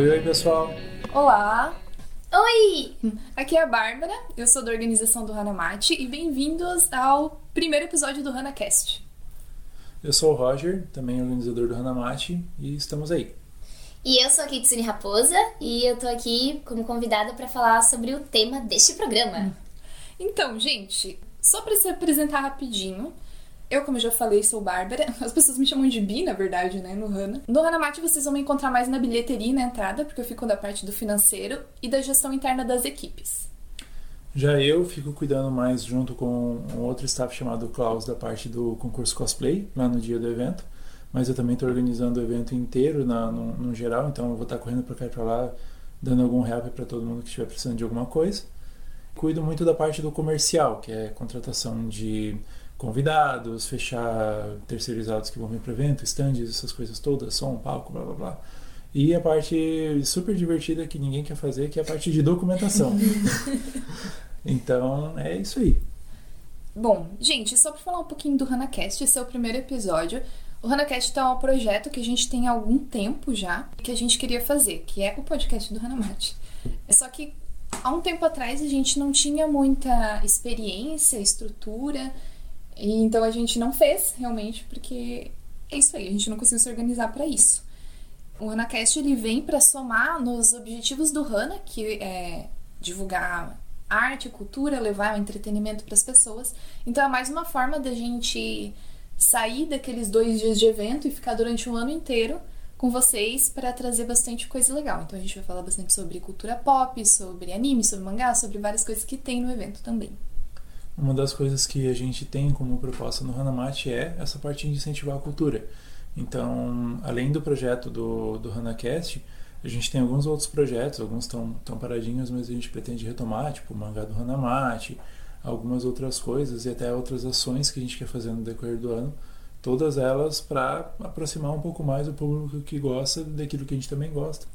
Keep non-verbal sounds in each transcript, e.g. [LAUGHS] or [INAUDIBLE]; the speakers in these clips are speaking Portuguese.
Oi, oi, pessoal. Olá, Oi! aqui é a Bárbara, eu sou da organização do Hanamate e bem-vindos ao primeiro episódio do HanaCast. Eu sou o Roger, também organizador do Hanamate, e estamos aí. E eu sou a Kitsune Raposa e eu tô aqui como convidada para falar sobre o tema deste programa. Então, gente, só para se apresentar rapidinho, eu, como já falei, sou Bárbara. [LAUGHS] As pessoas me chamam de Bi, na verdade, né, no Hana. No Hanamate vocês vão me encontrar mais na bilheteria e na entrada, porque eu fico da parte do financeiro e da gestão interna das equipes. Já eu fico cuidando mais junto com um outro staff chamado Klaus da parte do concurso cosplay, lá no dia do evento. Mas eu também estou organizando o evento inteiro na, no, no geral, então eu vou estar correndo para cá e para lá, dando algum help para todo mundo que estiver precisando de alguma coisa. Cuido muito da parte do comercial, que é contratação de convidados, fechar terceirizados que vão vir para o evento, stands, essas coisas todas, som, palco, blá blá blá. E a parte super divertida que ninguém quer fazer, que é a parte de documentação. [LAUGHS] então, é isso aí. Bom, gente, só para falar um pouquinho do HanaCast, esse é o primeiro episódio. O HanaCast tá um projeto que a gente tem há algum tempo já, que a gente queria fazer, que é o podcast do Hanamate. É só que há um tempo atrás a gente não tinha muita experiência, estrutura, e então a gente não fez realmente, porque é isso aí, a gente não conseguiu se organizar para isso. O HanaCast ele vem para somar nos objetivos do Hana, que é divulgar arte, cultura, levar o entretenimento para as pessoas. Então é mais uma forma da gente sair daqueles dois dias de evento e ficar durante um ano inteiro com vocês para trazer bastante coisa legal. Então a gente vai falar bastante sobre cultura pop, sobre anime, sobre mangá, sobre várias coisas que tem no evento também. Uma das coisas que a gente tem como proposta no Hanamate é essa parte de incentivar a cultura. Então, além do projeto do, do HanaCast, a gente tem alguns outros projetos, alguns estão paradinhos, mas a gente pretende retomar, tipo o mangá do Hanamate, algumas outras coisas e até outras ações que a gente quer fazer no decorrer do ano. Todas elas para aproximar um pouco mais o público que gosta daquilo que a gente também gosta.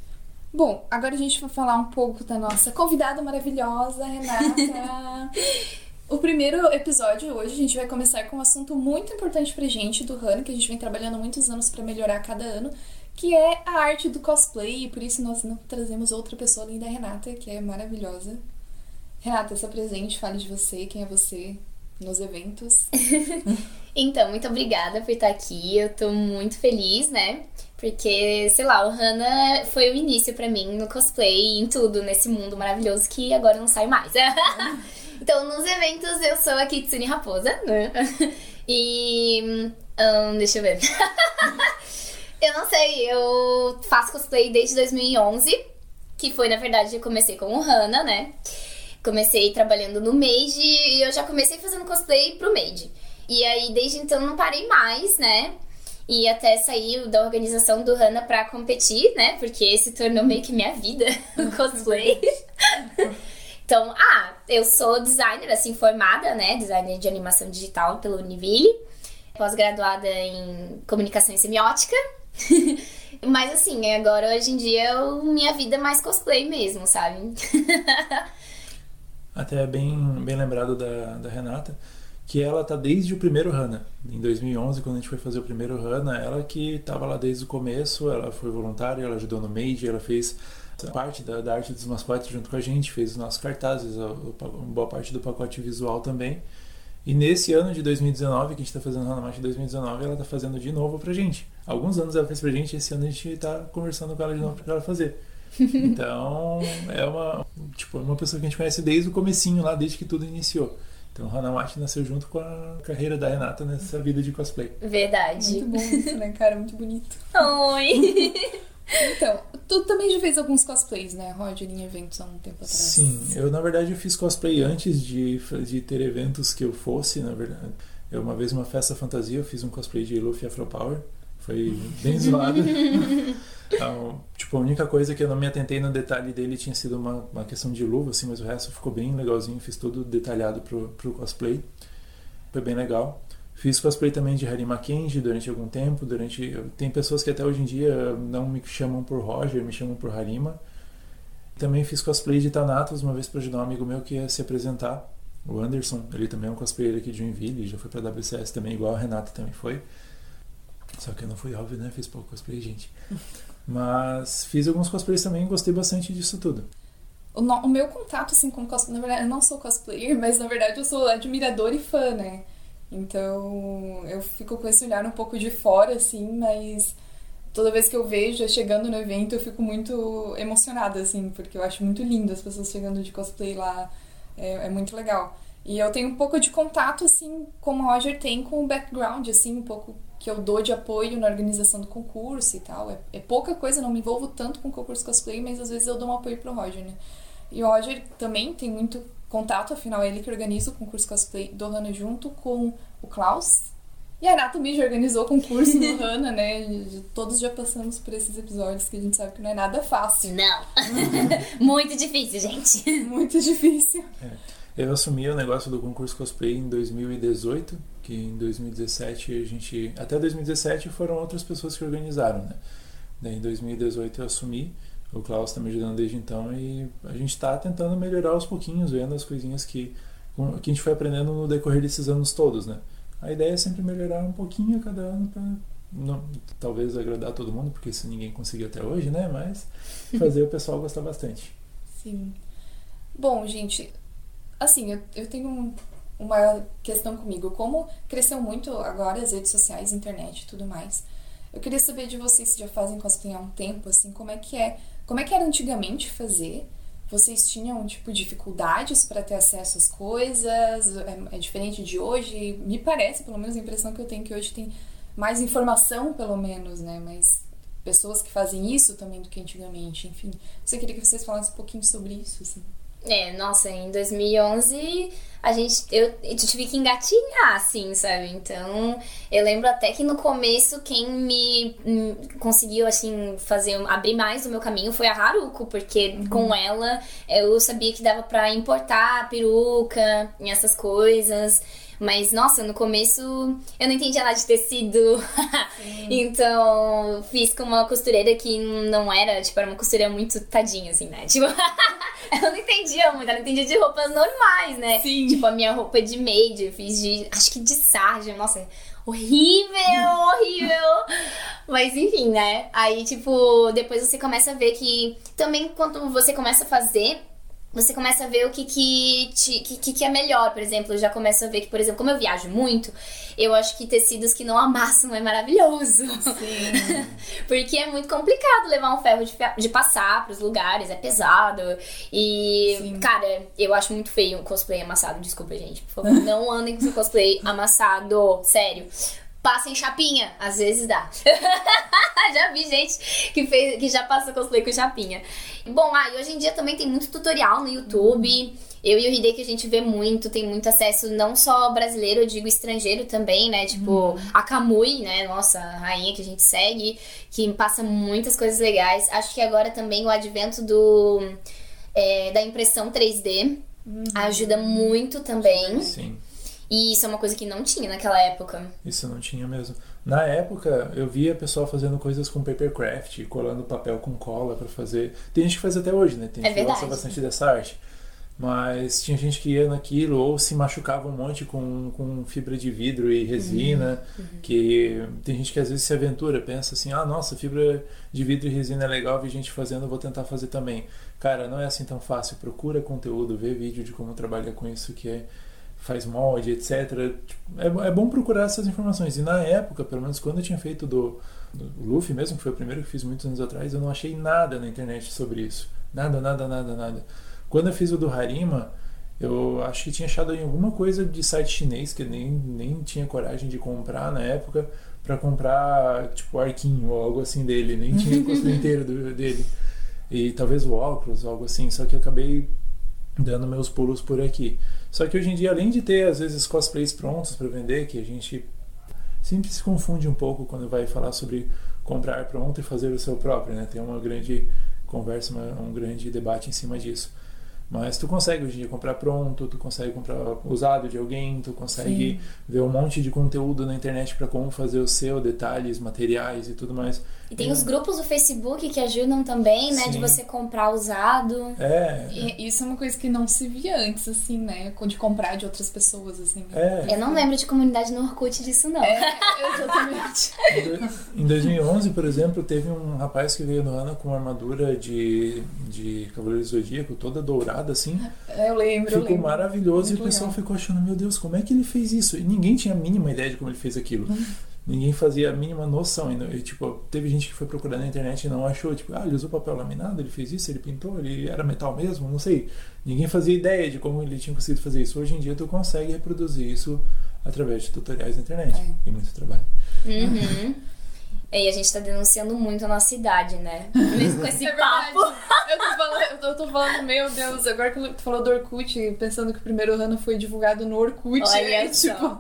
Bom, agora a gente vai falar um pouco da nossa convidada maravilhosa, Renata. [LAUGHS] O primeiro episódio hoje a gente vai começar com um assunto muito importante pra gente do Han, que a gente vem trabalhando muitos anos para melhorar cada ano, que é a arte do cosplay, e por isso nós não trazemos outra pessoa além da Renata, que é maravilhosa. Renata, se apresente, fale de você, quem é você nos eventos. [LAUGHS] Então, muito obrigada por estar aqui. Eu tô muito feliz, né? Porque, sei lá, o Hana foi o início para mim no cosplay, em tudo, nesse mundo maravilhoso que agora não sai mais. [LAUGHS] então, nos eventos eu sou a Kitsune Raposa, né? [LAUGHS] E. hum, deixa eu ver. [LAUGHS] eu não sei, eu faço cosplay desde 2011, que foi, na verdade, eu comecei com o Hana, né? Comecei trabalhando no Made e eu já comecei fazendo cosplay pro Made. E aí, desde então, não parei mais, né? E até sair da organização do Hana pra competir, né? Porque se tornou meio que minha vida, [LAUGHS] o cosplay. Então, ah, eu sou designer, assim, formada, né? Designer de animação digital pela Univille. Pós-graduada em comunicação e semiótica. [LAUGHS] Mas assim, agora hoje em dia eu, minha vida é mais cosplay mesmo, sabe? [LAUGHS] Até bem, bem lembrado da, da Renata, que ela tá desde o primeiro Hana. Em 2011, quando a gente foi fazer o primeiro Hana, ela que estava lá desde o começo, ela foi voluntária, ela ajudou no Made, ela fez parte da, da arte dos mascotes junto com a gente, fez os nossos cartazes, a, a, boa parte do pacote visual também. E nesse ano de 2019, que a gente está fazendo o Hanamate 2019, ela está fazendo de novo pra gente. Alguns anos ela fez pra gente, esse ano a gente está conversando com ela de novo para ela fazer. [LAUGHS] Então, é uma, tipo, uma pessoa que a gente conhece desde o comecinho lá, desde que tudo iniciou. Então, o Hanamate nasceu junto com a carreira da Renata nessa vida de cosplay. Verdade. Muito bom isso, né, cara? Muito bonito. Oi! [LAUGHS] Então, tu também já fez alguns cosplays, né, Roger, em eventos há um tempo atrás? Sim, eu na verdade eu fiz cosplay antes de, de ter eventos que eu fosse, na verdade. Eu uma vez uma festa fantasia, eu fiz um cosplay de Luffy Afro Power. Foi bem zoado. [LAUGHS] Então, tipo, a única coisa que eu não me atentei no detalhe dele tinha sido uma, uma questão de luva, assim, mas o resto ficou bem legalzinho, fiz tudo detalhado pro, pro cosplay. Foi bem legal. Fiz cosplay também de Harry Mackenzie durante algum tempo. Durante tem pessoas que até hoje em dia não me chamam por Roger, me chamam por Harima. Também fiz cosplay de Thanatos uma vez para ajudar um amigo meu que ia se apresentar, o Anderson. Ele também é um cosplayer aqui de Joinville, já foi para WCS também, igual a Renata também foi. Só que eu não fui óbvio, né? Fiz pouco cosplay, gente. [LAUGHS] Mas fiz alguns cosplays também e gostei bastante disso tudo. O, no, o, meu contato, assim, com cosplay, na verdade, eu não sou cosplayer, mas na verdade eu sou admirador e fã, né? Então eu fico com esse olhar um pouco de fora, assim, mas toda vez que eu vejo chegando no evento eu fico muito emocionada, assim, porque eu acho muito lindo as pessoas chegando de cosplay lá, é, é muito legal. E eu tenho um pouco de contato, assim, como o Roger tem com o background, assim, um pouco que eu dou de apoio na organização do concurso e tal. É, é pouca coisa, não me envolvo tanto com o concurso cosplay, mas às vezes eu dou um apoio pro Roger, né? E o Roger também tem muito contato, afinal é ele que organiza o concurso cosplay do Hana junto com o Klaus. E a também já organizou o concurso do [LAUGHS] Hana, né? Todos já passamos por esses episódios que a gente sabe que não é nada fácil. Não. [LAUGHS] muito difícil, gente. [LAUGHS] Muito difícil. É. Eu assumi o negócio do concurso cosplay em 2018, que em 2017 a gente. Até 2017 foram outras pessoas que organizaram, né? Daí em 2018 eu assumi o Klaus está me ajudando desde então e a gente está tentando melhorar aos pouquinhos, vendo as coisinhas que, que a gente foi aprendendo no decorrer desses anos todos, né? A ideia é sempre melhorar um pouquinho a cada ano para não, talvez agradar todo mundo, porque isso ninguém conseguiu até hoje, né? Mas [LAUGHS] fazer o pessoal gostar bastante. Sim. Bom, gente, assim, eu, eu tenho uma questão comigo. Como cresceu muito agora as redes sociais, internet e tudo mais, eu queria saber de vocês se já fazem cosplay há um tempo, assim, como é que é como é que era antigamente fazer? Vocês tinham, tipo, dificuldades para ter acesso às coisas? É, é, diferente de hoje? Me parece, pelo menos a impressão que eu tenho que hoje tem mais informação, pelo menos, né? Mas pessoas que fazem isso também do que antigamente, enfim. Você queria que vocês falassem um pouquinho sobre isso, assim. É, nossa, em 2011 a gente eu, eu tive que engatinhar, assim, sabe? Então, eu lembro até que no começo quem me, me conseguiu assim fazer abrir mais o meu caminho foi a Haruko, porque uhum. com ela eu sabia que dava para importar peruca e essas coisas. Mas, nossa, no começo eu não entendia nada de tecido. [LAUGHS] então, fiz com uma costureira que não era, tipo, era uma costureira muito tadinha, assim, né? Tipo, [LAUGHS] eu não entendia muito, ela entendia de roupas normais, né? Sim. Tipo, a minha roupa de maid, eu fiz de, acho que de sarja, nossa, horrível, horrível. Mas enfim, né? Aí, tipo, depois você começa a ver que também quando você começa a fazer você começa a ver o que que, te, que, que é melhor, por exemplo. Eu já começo a ver que, por exemplo, como eu viajo muito, eu acho que tecidos que não amassam é maravilhoso. Sim. [LAUGHS] Porque é muito complicado levar um ferro de, de passar pros lugares, é pesado. E, Sim. cara, eu acho muito feio um cosplay amassado. Desculpa, gente. Por favor, não andem com seu cosplay amassado. Sério passa em chapinha. Às vezes dá. [LAUGHS] já vi gente que, fez, que já passa cosplay com chapinha. Bom, ah, e hoje em dia também tem muito tutorial no YouTube. Eu e o Hideki a gente vê muito, tem muito acesso, não só brasileiro, eu digo estrangeiro também, né? Tipo, uhum. a Kamui, né? Nossa, rainha que a gente segue, que passa muitas coisas legais. Acho que agora também o advento do é, da impressão 3D uhum. ajuda muito também. Sim. E isso é uma coisa que não tinha naquela época. Isso não tinha mesmo. Na época, eu via pessoal fazendo coisas com papercraft, colando papel com cola para fazer. Tem gente que faz até hoje, né? Tem gente é que gosta bastante dessa arte. Mas tinha gente que ia naquilo ou se machucava um monte com, com fibra de vidro e resina. Uhum. Uhum. Que tem gente que às vezes se aventura, pensa assim: ah, nossa, fibra de vidro e resina é legal, vi gente fazendo, vou tentar fazer também. Cara, não é assim tão fácil. Procura conteúdo, vê vídeo de como trabalha com isso, que é faz molde, etc. É, é bom procurar essas informações. E na época, pelo menos quando eu tinha feito do, do Luffy mesmo, que foi o primeiro que fiz muitos anos atrás, eu não achei nada na internet sobre isso. Nada, nada, nada, nada. Quando eu fiz o do Harima, eu acho que tinha achado em alguma coisa de site chinês que eu nem, nem tinha coragem de comprar na época para comprar tipo arquinho ou algo assim dele, nem [LAUGHS] tinha o custo inteiro do, dele. E talvez o óculos, algo assim, só que acabei dando meus pulos por aqui. Só que hoje em dia, além de ter às vezes cosplays prontos para vender, que a gente sempre se confunde um pouco quando vai falar sobre comprar pronto e fazer o seu próprio, né? Tem uma grande conversa, uma, um grande debate em cima disso. Mas tu consegue hoje em dia comprar pronto, tu consegue comprar usado de alguém, tu consegue Sim. ver um monte de conteúdo na internet para como fazer o seu, detalhes, materiais e tudo mais. E tem os grupos do Facebook que ajudam também, né? De Sim. você comprar usado. É, E isso é uma coisa que não se via antes, assim, né? De comprar de outras pessoas, assim. é. Eu não lembro de comunidade no Orkut disso, não. É, [LAUGHS] exatamente. Em 2011, por exemplo, teve um rapaz que veio no Ana com uma armadura de, de Cavaleiro Zodíaco toda dourada, assim. É, eu lembro, eu Ficou lembro. maravilhoso Muito e o pessoal legal. ficou achando, meu Deus, como é que ele fez isso? E ninguém tinha a mínima ideia de como ele fez aquilo. Uhum. Ninguém fazia a mínima noção. E, tipo, teve gente que foi procurar na internet e não achou. Tipo, ah, ele usou papel laminado, ele fez isso, ele pintou, ele era metal mesmo, não sei. Ninguém fazia ideia de como ele tinha conseguido fazer isso. Hoje em dia, tu consegue reproduzir isso através de tutoriais na internet. É. E muito trabalho. Uhum. E a gente tá denunciando muito a nossa idade, né? [LAUGHS] Mesmo com esse É papo. verdade. [LAUGHS] Eu tô, falando, eu tô- eu tô falando, meu Deus, agora que tu falou do Orkut, pensando que o primeiro ano foi divulgado no Orkut. Olha é, só. tipo,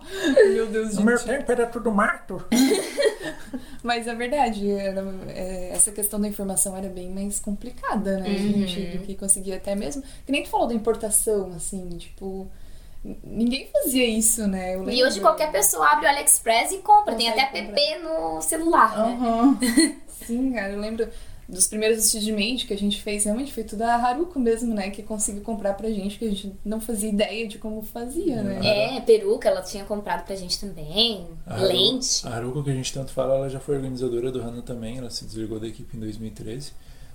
meu Deus, No meu gente. tempo era tudo mato. [LAUGHS] Mas é verdade, era- é, essa questão da informação era bem mais complicada, né, Uhum. gente? Do que conseguia até mesmo. Que nem tu falou da importação, assim, tipo. Ninguém fazia isso, né? Eu E hoje qualquer pessoa abre o AliExpress e compra. Tem até app no celular, né? Aham. Sim, cara, eu lembro dos primeiros de maid que a gente fez, realmente foi tudo a Haruko mesmo, né? Que conseguiu comprar pra gente, que a gente não fazia ideia de como fazia, né? É, peruca ela tinha comprado pra gente também. A Haru- Lente. A Haruko, que a gente tanto fala, ela já foi organizadora do Hana também. Ela se desligou da equipe em 2013.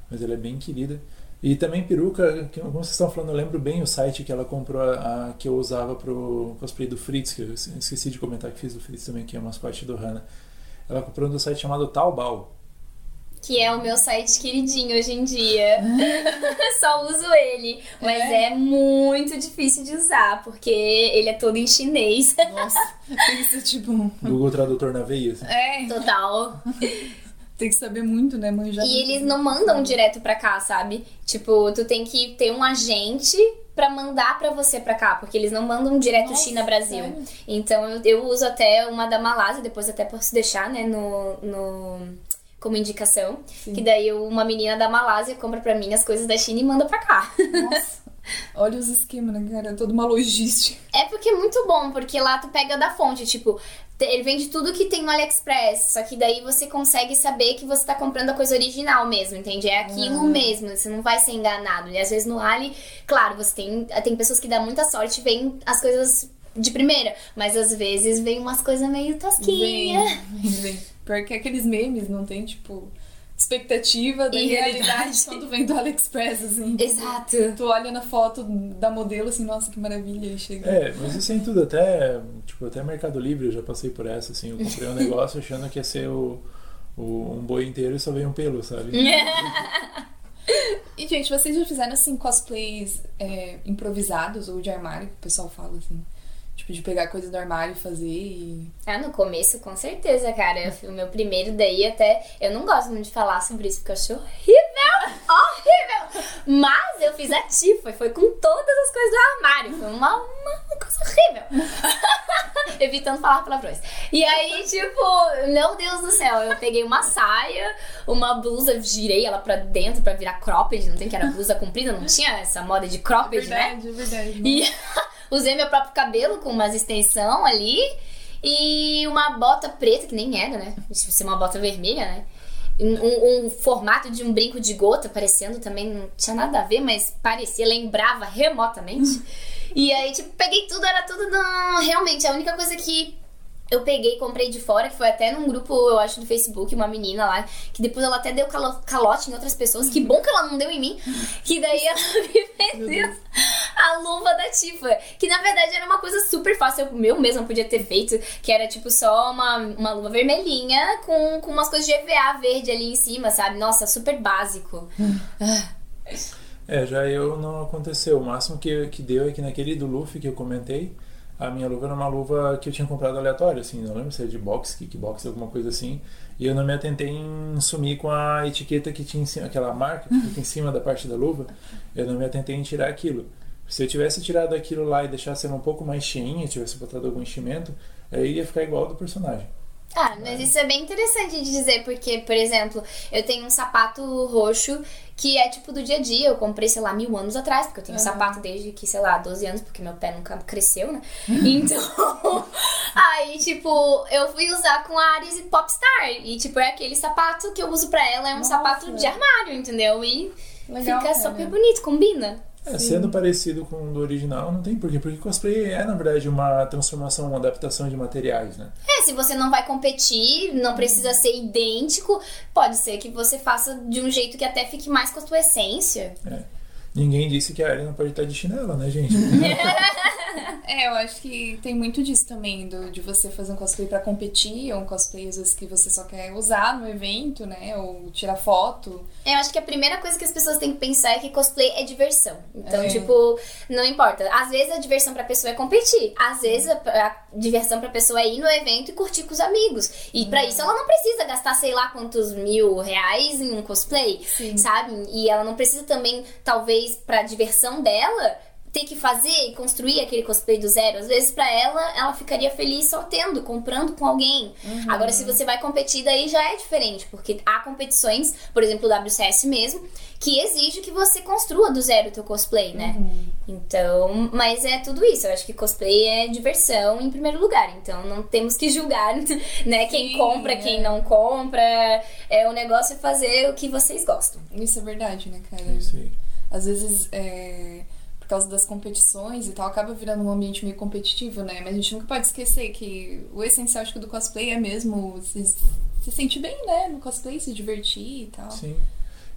Mas ela é bem querida. E também peruca, que, como vocês estão falando, eu lembro bem o site que ela comprou, a, a que eu usava pro cosplay do Fritz, que eu esqueci de comentar que fiz do Fritz também, que é o mascote do Hana. Ela comprou no site chamado Taobao. Que é o meu site queridinho hoje em dia. [LAUGHS] Só uso ele. Mas É? é? muito difícil de usar, porque ele é todo em chinês. Nossa, que ser tipo. um- Google Tradutor na veia. assim. É. Total. [LAUGHS] Tem que saber muito, né? Manjar. E eles não mandam direto pra cá, sabe? Tipo, tu tem que ter um agente pra mandar pra você pra cá, porque eles não mandam direto Nossa, China-Brasil. sério? Então eu, eu uso até uma da Malásia, depois até posso deixar, né, no, no como indicação. Sim. Que daí uma menina da Malásia compra pra mim as coisas da China e manda pra cá. Nossa. [LAUGHS] Olha os esquemas, né, cara? Toda uma logística. É porque é muito bom, porque lá tu pega da fonte, tipo, ele vende tudo que tem no AliExpress, só que daí você consegue saber que você tá comprando a coisa original mesmo, entende? É aquilo Uhum. mesmo, você não vai ser enganado. E às vezes no Ali, claro, você tem, tem pessoas que dão muita sorte e vêm as coisas de primeira, mas às vezes vem umas coisas meio Vem, tosquinhas. vem, vem. Pior que aqueles memes, não tem, tipo, expectativa da E realidade realidade. [LAUGHS] quando vem do AliExpress, assim. Exato. Tu olha na foto da modelo assim, nossa, que maravilha, e chega. É, mas isso é em tudo, até, tipo, até Mercado Livre eu já passei por essa, assim, eu comprei um [LAUGHS] negócio achando que ia ser o, o- um boi inteiro e só veio um pelo, sabe? [LAUGHS] E, gente, vocês já fizeram, assim, cosplays é, improvisados ou de armário, que o pessoal fala, assim? Tipo, de pegar coisa do armário e fazer e... Ah, no começo, com certeza, cara. Eu fui o meu primeiro daí até. Eu não gosto muito de falar sobre isso, porque eu acho horrível! Horrível! Mas eu fiz a Tifa, foi com todas as coisas do armário. Foi uma, uma, coisa horrível. [LAUGHS] Evitando falar palavrões. E aí, tipo, meu Deus do céu, eu peguei uma saia, uma blusa, girei ela pra dentro pra virar cropped. Não tem que era blusa comprida, não tinha essa moda de cropped, né? verdade, é verdade. E [LAUGHS] usei meu próprio cabelo com umas extensão ali. E uma bota preta, que nem era, né? Isso ser uma bota vermelha, né? Um, um- um formato de um brinco de gota, parecendo também, não tinha nada a ver, mas parecia, lembrava remotamente. [LAUGHS] e aí, tipo, peguei tudo, era tudo. Não, realmente, a única coisa que eu peguei e comprei de fora, que foi até num grupo, eu acho, do Facebook, uma menina lá, que depois ela até deu calo- calote em outras pessoas. Que bom que ela não deu em mim. Que daí ela [LAUGHS] me vendeu a luva da Tifa. Que na verdade era uma coisa super fácil. Eu, eu mesma podia ter feito. Que era tipo só uma, uma luva vermelhinha com, com umas coisas de EVA verde ali em cima, sabe? Nossa, super básico. É, já eu não aconteceu. O máximo que, que deu é que naquele do Luffy que eu comentei, a minha luva era uma luva que eu tinha comprado aleatória, assim, não lembro se era de boxe, kickbox, alguma coisa assim. E eu não me atentei em sumir com a etiqueta que tinha em cima, aquela marca que fica em cima da parte da luva. Eu não me atentei em tirar aquilo. Se eu tivesse tirado aquilo lá e deixasse ela um pouco mais cheinha, tivesse botado algum enchimento, aí ia ficar igual ao do personagem. Ah, mas isso é bem interessante de dizer, porque, por exemplo, eu tenho um sapato roxo que é tipo do dia a dia. Eu comprei, sei lá, mil anos atrás, porque eu tenho Uhum. sapato desde que, sei lá, 12 anos, porque meu pé nunca cresceu, né? [LAUGHS] Então, [LAUGHS] Aí, tipo, eu fui usar com a Ares e Popstar. E, tipo, é aquele sapato que eu uso pra ela, é um Nossa. sapato de armário, entendeu? E Legal, fica cara. super bonito, combina. É, sendo parecido com o do original, não tem porquê. Porque cosplay é, na verdade, uma transformação, uma adaptação de materiais, né? É, se você não vai competir, não precisa ser idêntico, pode ser que você faça de um jeito que até fique mais com a sua essência. Ninguém disse que a Arya não pode estar de chinela, né, gente? [LAUGHS] É, eu acho que tem muito disso também, do, de você fazer um cosplay pra competir, ou um cosplay às vezes que você só quer usar no evento, né? Ou tirar foto. Eu acho que a primeira coisa que as pessoas têm que pensar é que cosplay é diversão. Então, É. tipo, não importa. Às vezes a diversão pra pessoa é competir. Às vezes a, a diversão pra pessoa é ir no evento e curtir com os amigos. E pra isso ela não precisa gastar sei lá quantos mil reais em um cosplay, Sim. sabe? E ela não precisa também, talvez, pra diversão dela. Ter que fazer e construir aquele cosplay do zero. Às vezes, pra ela, ela ficaria feliz só tendo, comprando com alguém. Agora, se você vai competir, daí já é diferente, porque há competições, por exemplo, o WCS mesmo, que exige que você construa do zero o teu cosplay, né? Então, mas é tudo isso. Eu acho que cosplay é diversão em primeiro lugar. Então, não temos que julgar, [LAUGHS] né? Quem Sim, compra, é. quem não compra. É, o negócio é fazer o que vocês gostam. Isso é verdade, né, cara? Isso aí. Às vezes, é, por causa das competições e tal, acaba virando um ambiente meio competitivo, né? Mas a gente nunca pode esquecer que o essencial, acho que, do cosplay é mesmo se, se sentir bem, né? No cosplay, se divertir e tal. Sim.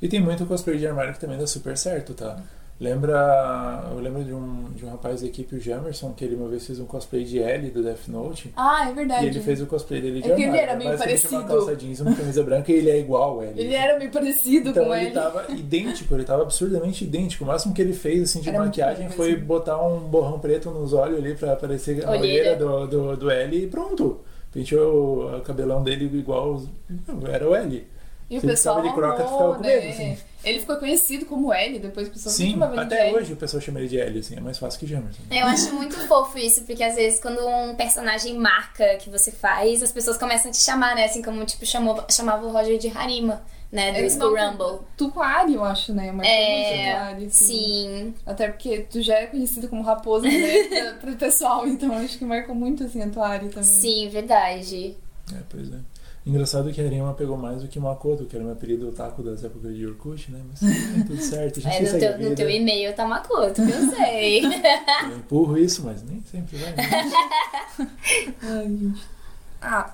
E tem muito cosplay de armário que também dá super certo, tá? Lembra. Eu lembro de um, de um rapaz da equipe, o Jamerson, que ele uma vez fez um cosplay de L do Death Note. Ah, é verdade. E ele fez o cosplay dele de É que ele armário. era meio Basicamente uma parecido. calça jeans, uma camisa branca e ele é igual L. Ele era meio parecido Então com ele ele. tava idêntico, ele tava absurdamente idêntico. O máximo que ele fez assim de Era maquiagem foi botar um borrão preto nos olhos ali pra parecer a Olheira. olheira do, do, do L e pronto. Penteou o cabelão dele igual. Era o L. E o Se ele pessoal de croca, amou, com medo, né? assim. Ele ficou conhecido como L, depois o pessoal Sim, chamava ele de até L. hoje o pessoal chama ele de L, assim, é mais fácil que Jamerson. Eu acho muito fofo isso, porque às vezes quando um personagem marca que você faz, as pessoas começam a te chamar, né? Assim como tipo chamou, chamava o Roger de Harima, né? Do School não, Rumble. Tuquari, eu acho, né? Mas É, Tuquari, assim. Sim. Até porque tu já é conhecido como raposa, né? [LAUGHS] pro pessoal, então acho que marcou muito assim a Tuari também. Sim, verdade. É, pois é. Engraçado que a Arima pegou mais do que Makoto, que era meu apelido otaku das épocas de Orkut, né? Mas é tudo certo, a gente É, no, teu, no teu e-mail tá Makoto, que eu sei. [LAUGHS] Eu empurro isso, mas nem sempre vai. Né? Ai, gente. Ah,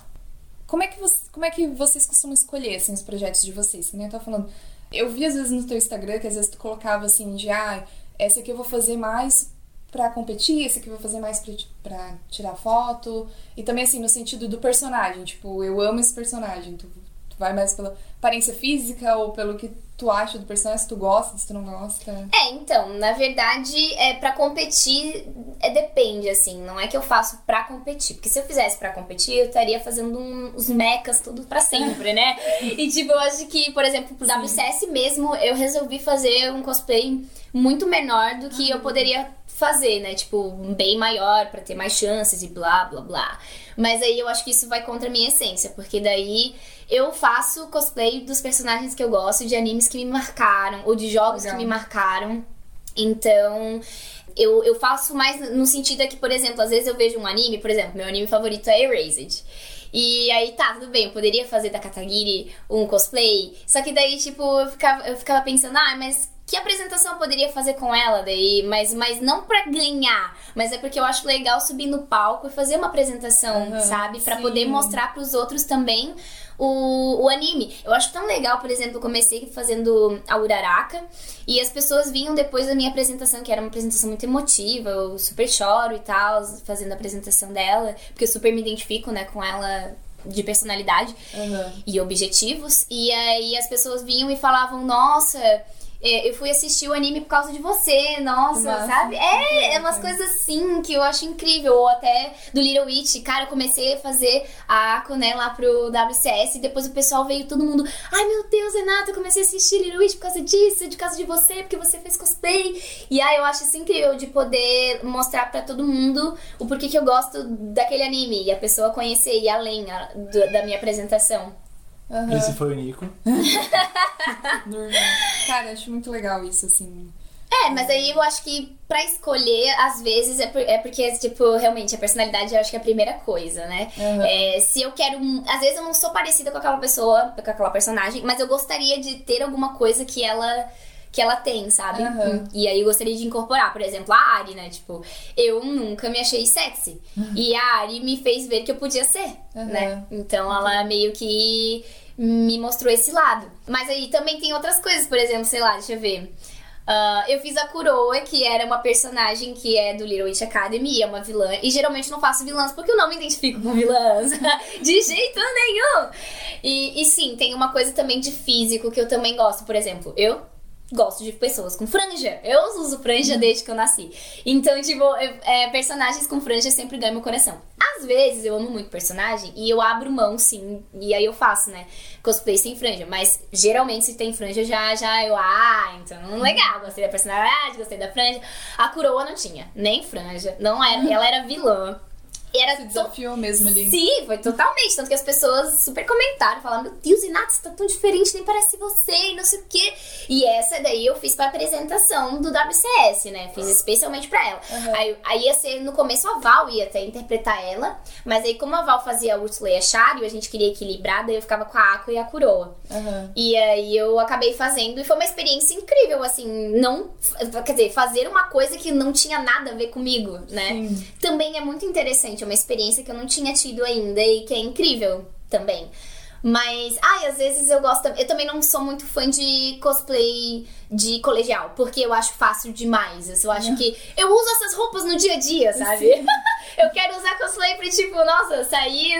como é que, você, como é que vocês costumam escolher assim, os projetos de vocês? Que nem eu tava falando. Eu vi às vezes no teu Instagram que às vezes tu colocava assim de ah, essa aqui eu vou fazer mais pra competir, esse aqui eu vou fazer mais pra, pra tirar foto. E também assim, no sentido do personagem, tipo, eu amo esse personagem. Tu, tu vai mais pela aparência física ou pelo que tu acha do personagem, se tu gosta, se tu não gosta. É, então, na verdade, é para competir, é, depende, assim, não é que eu faço pra competir, porque se eu fizesse pra competir, eu estaria fazendo um- os mechas tudo pra sempre, né? [LAUGHS] E tipo, eu acho que, por exemplo, pro WCS mesmo, eu resolvi fazer um cosplay muito menor do que eu poderia fazer, né? Tipo, bem maior pra ter mais chances e blá, blá, blá. Mas aí eu acho que isso vai contra a minha essência, porque daí eu faço cosplay dos personagens que eu gosto, de animes que me marcaram, ou de jogos Legal. que me marcaram. Então, eu, eu faço mais no sentido é que, por exemplo, às vezes eu vejo um anime, por exemplo, meu anime favorito é Erased. E aí tá, tudo bem, eu poderia fazer da Katagiri um cosplay. Só que daí, tipo, eu ficava, eu ficava pensando, ah, mas que apresentação eu poderia fazer com ela daí? Mas, mas não pra ganhar, mas é porque eu acho legal subir no palco e fazer uma apresentação, Aham, sabe? Pra sim. poder mostrar pros outros também o, o anime. Eu acho tão legal, por exemplo, eu comecei fazendo a Uraraka e as pessoas vinham depois da minha apresentação, que era uma apresentação muito emotiva, eu super choro e tal, fazendo a apresentação dela, porque eu super me identifico, né, com ela de personalidade Aham. e objetivos. E aí as pessoas vinham e falavam, nossa. É, Eu fui assistir o anime por causa de você, nossa, massa. sabe? É, é umas coisas assim que eu acho incrível. Ou até do Little Witch, cara, eu comecei a fazer a Ako, né, lá pro WCS, e depois o pessoal veio, todo mundo, ai meu Deus, Renata, eu comecei a assistir Little Witch por causa disso, por causa de você, porque você fez cosplay. E aí eu acho isso incrível de poder mostrar pra todo mundo o porquê que eu gosto daquele anime, e a pessoa conhecer e além a- do- da minha apresentação. Aham. Esse foi o Nico. Normal. [LAUGHS] Cara, acho muito legal isso, assim. É, mas aí eu acho que pra escolher, às vezes, é, por- é porque, tipo, realmente, a personalidade eu acho que é a primeira coisa, né? Uhum. É, se eu quero. Às vezes eu não sou parecida com aquela pessoa, com aquela personagem, mas eu gostaria de ter alguma coisa que ela. Que ela tem, sabe? Uhum. E aí eu gostaria de incorporar, por exemplo, a Ari, né? Tipo, eu nunca me achei sexy. E a Ari me fez ver que eu podia ser, Uhum. né? Então ela meio que me mostrou esse lado. Mas aí também tem outras coisas, por exemplo, sei lá, deixa eu ver. Ah, eu fiz a Kuroa, que era uma personagem que é do Little Witch Academy, é uma vilã. E geralmente não faço vilãs porque eu não me identifico com vilãs. [LAUGHS] de jeito nenhum! E, e sim, tem uma coisa também de físico que eu também gosto. Por exemplo, eu gosto de pessoas com franja. Eu uso franja desde que eu nasci. Então, tipo, eu- é, personagens com franja sempre ganham meu coração. Às vezes eu amo muito personagem e eu abro mão, sim. E aí eu faço, né? Cosplay sem franja. Mas geralmente se tem franja, já, já eu. Ah, então legal. Gostei da personalidade, gostei da franja. A Kuroa não tinha nem franja. Não era. Ela era vilã. E Era Se to- desafiou mesmo ali. Sim, foi totalmente. Tanto que as pessoas super comentaram, falaram: Meu Deus, Inato, você tá tão diferente, nem parece você, e não sei o quê. E essa daí eu fiz pra apresentação do WCS, né? Fiz especialmente pra ela. Uhum. Aí, aí ia ser, no começo a Val ia até interpretar ela, mas aí como a Val fazia a Ursula e a Shari, a gente queria equilibrar, daí eu ficava com a Aqua e a Kuroa. Aham. E aí eu acabei fazendo e foi uma experiência incrível, assim, não. Quer dizer, fazer uma coisa que não tinha nada a ver comigo, né? Sim. Também é muito interessante, é uma experiência que eu não tinha tido ainda e que é incrível também. Mas, ai, às vezes eu gosto. Eu também não sou muito fã de cosplay de colegial, porque eu acho fácil demais. Eu acho que. Eu uso essas roupas no dia a dia, sabe? [LAUGHS] eu quero usar cosplay pra, tipo, nossa, sair,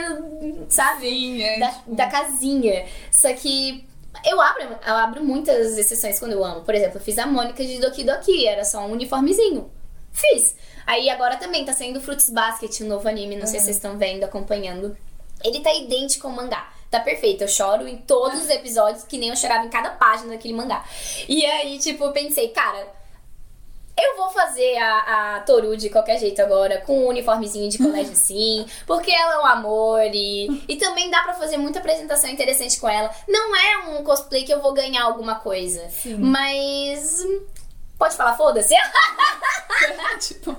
sabe? Sim, é. da, tipo, da casinha. Só que eu abro, eu abro muitas exceções quando eu amo. Por exemplo, eu fiz a Mônica de Doki Doki, era só um uniformezinho. Fiz. Aí agora também tá saindo Fruits Basket, um novo anime, não sei se vocês estão vendo, acompanhando. Ele tá idêntico ao mangá. Tá perfeito, eu choro em todos os episódios, que nem eu chorava em cada página daquele mangá. E aí, tipo, eu pensei, cara, eu vou fazer a, a Toru de qualquer jeito agora, com um uniformezinho de colégio [LAUGHS] sim, porque ela é um amor e, e também dá pra fazer muita apresentação interessante com ela. Não é um cosplay que eu vou ganhar alguma coisa, Sim. mas. Pode falar foda-se? [LAUGHS] tipo,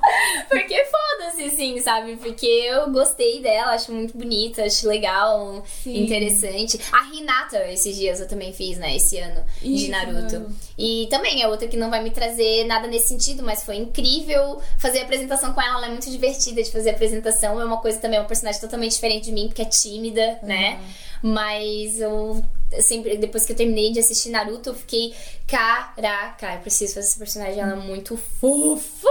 Porque foda-se, sim, sabe? Porque eu gostei dela, acho muito bonita, acho legal, Sim. interessante. A Hinata, esses dias eu também fiz, né, esse ano, de Isso, Naruto. Naruto. E também é outra que não vai me trazer nada nesse sentido, mas foi incrível fazer a apresentação com ela. Ela é muito divertida de fazer a apresentação. É uma coisa também, é uma personagem totalmente diferente de mim, porque é tímida, né? Mas eu sempre, depois que eu terminei de assistir Naruto, eu fiquei, caraca, eu preciso fazer essa personagem, ela é muito fofa.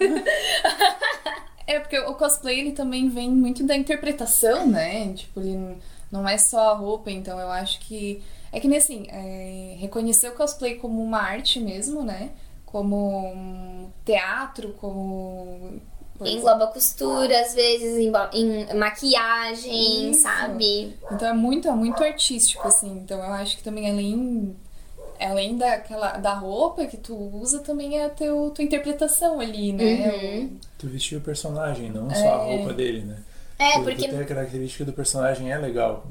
[LAUGHS] É, porque o cosplay ele também vem muito da interpretação, né? Tipo, ele não é só a roupa, então eu acho que. É que nem assim, é, reconhecer o cosplay como uma arte mesmo, né? Como um teatro, como. Exemplo. Engloba costura, às vezes, em, em maquiagem, Isso. sabe? Então é muito, é muito artístico, assim. Então eu acho que também além. Além daquela, da roupa que tu usa, também é a teu, tua interpretação ali, né? Uhum. Tu vestiu o personagem, não só a É. roupa dele, né? É, Tu- porque Tu tem a característica do personagem é legal.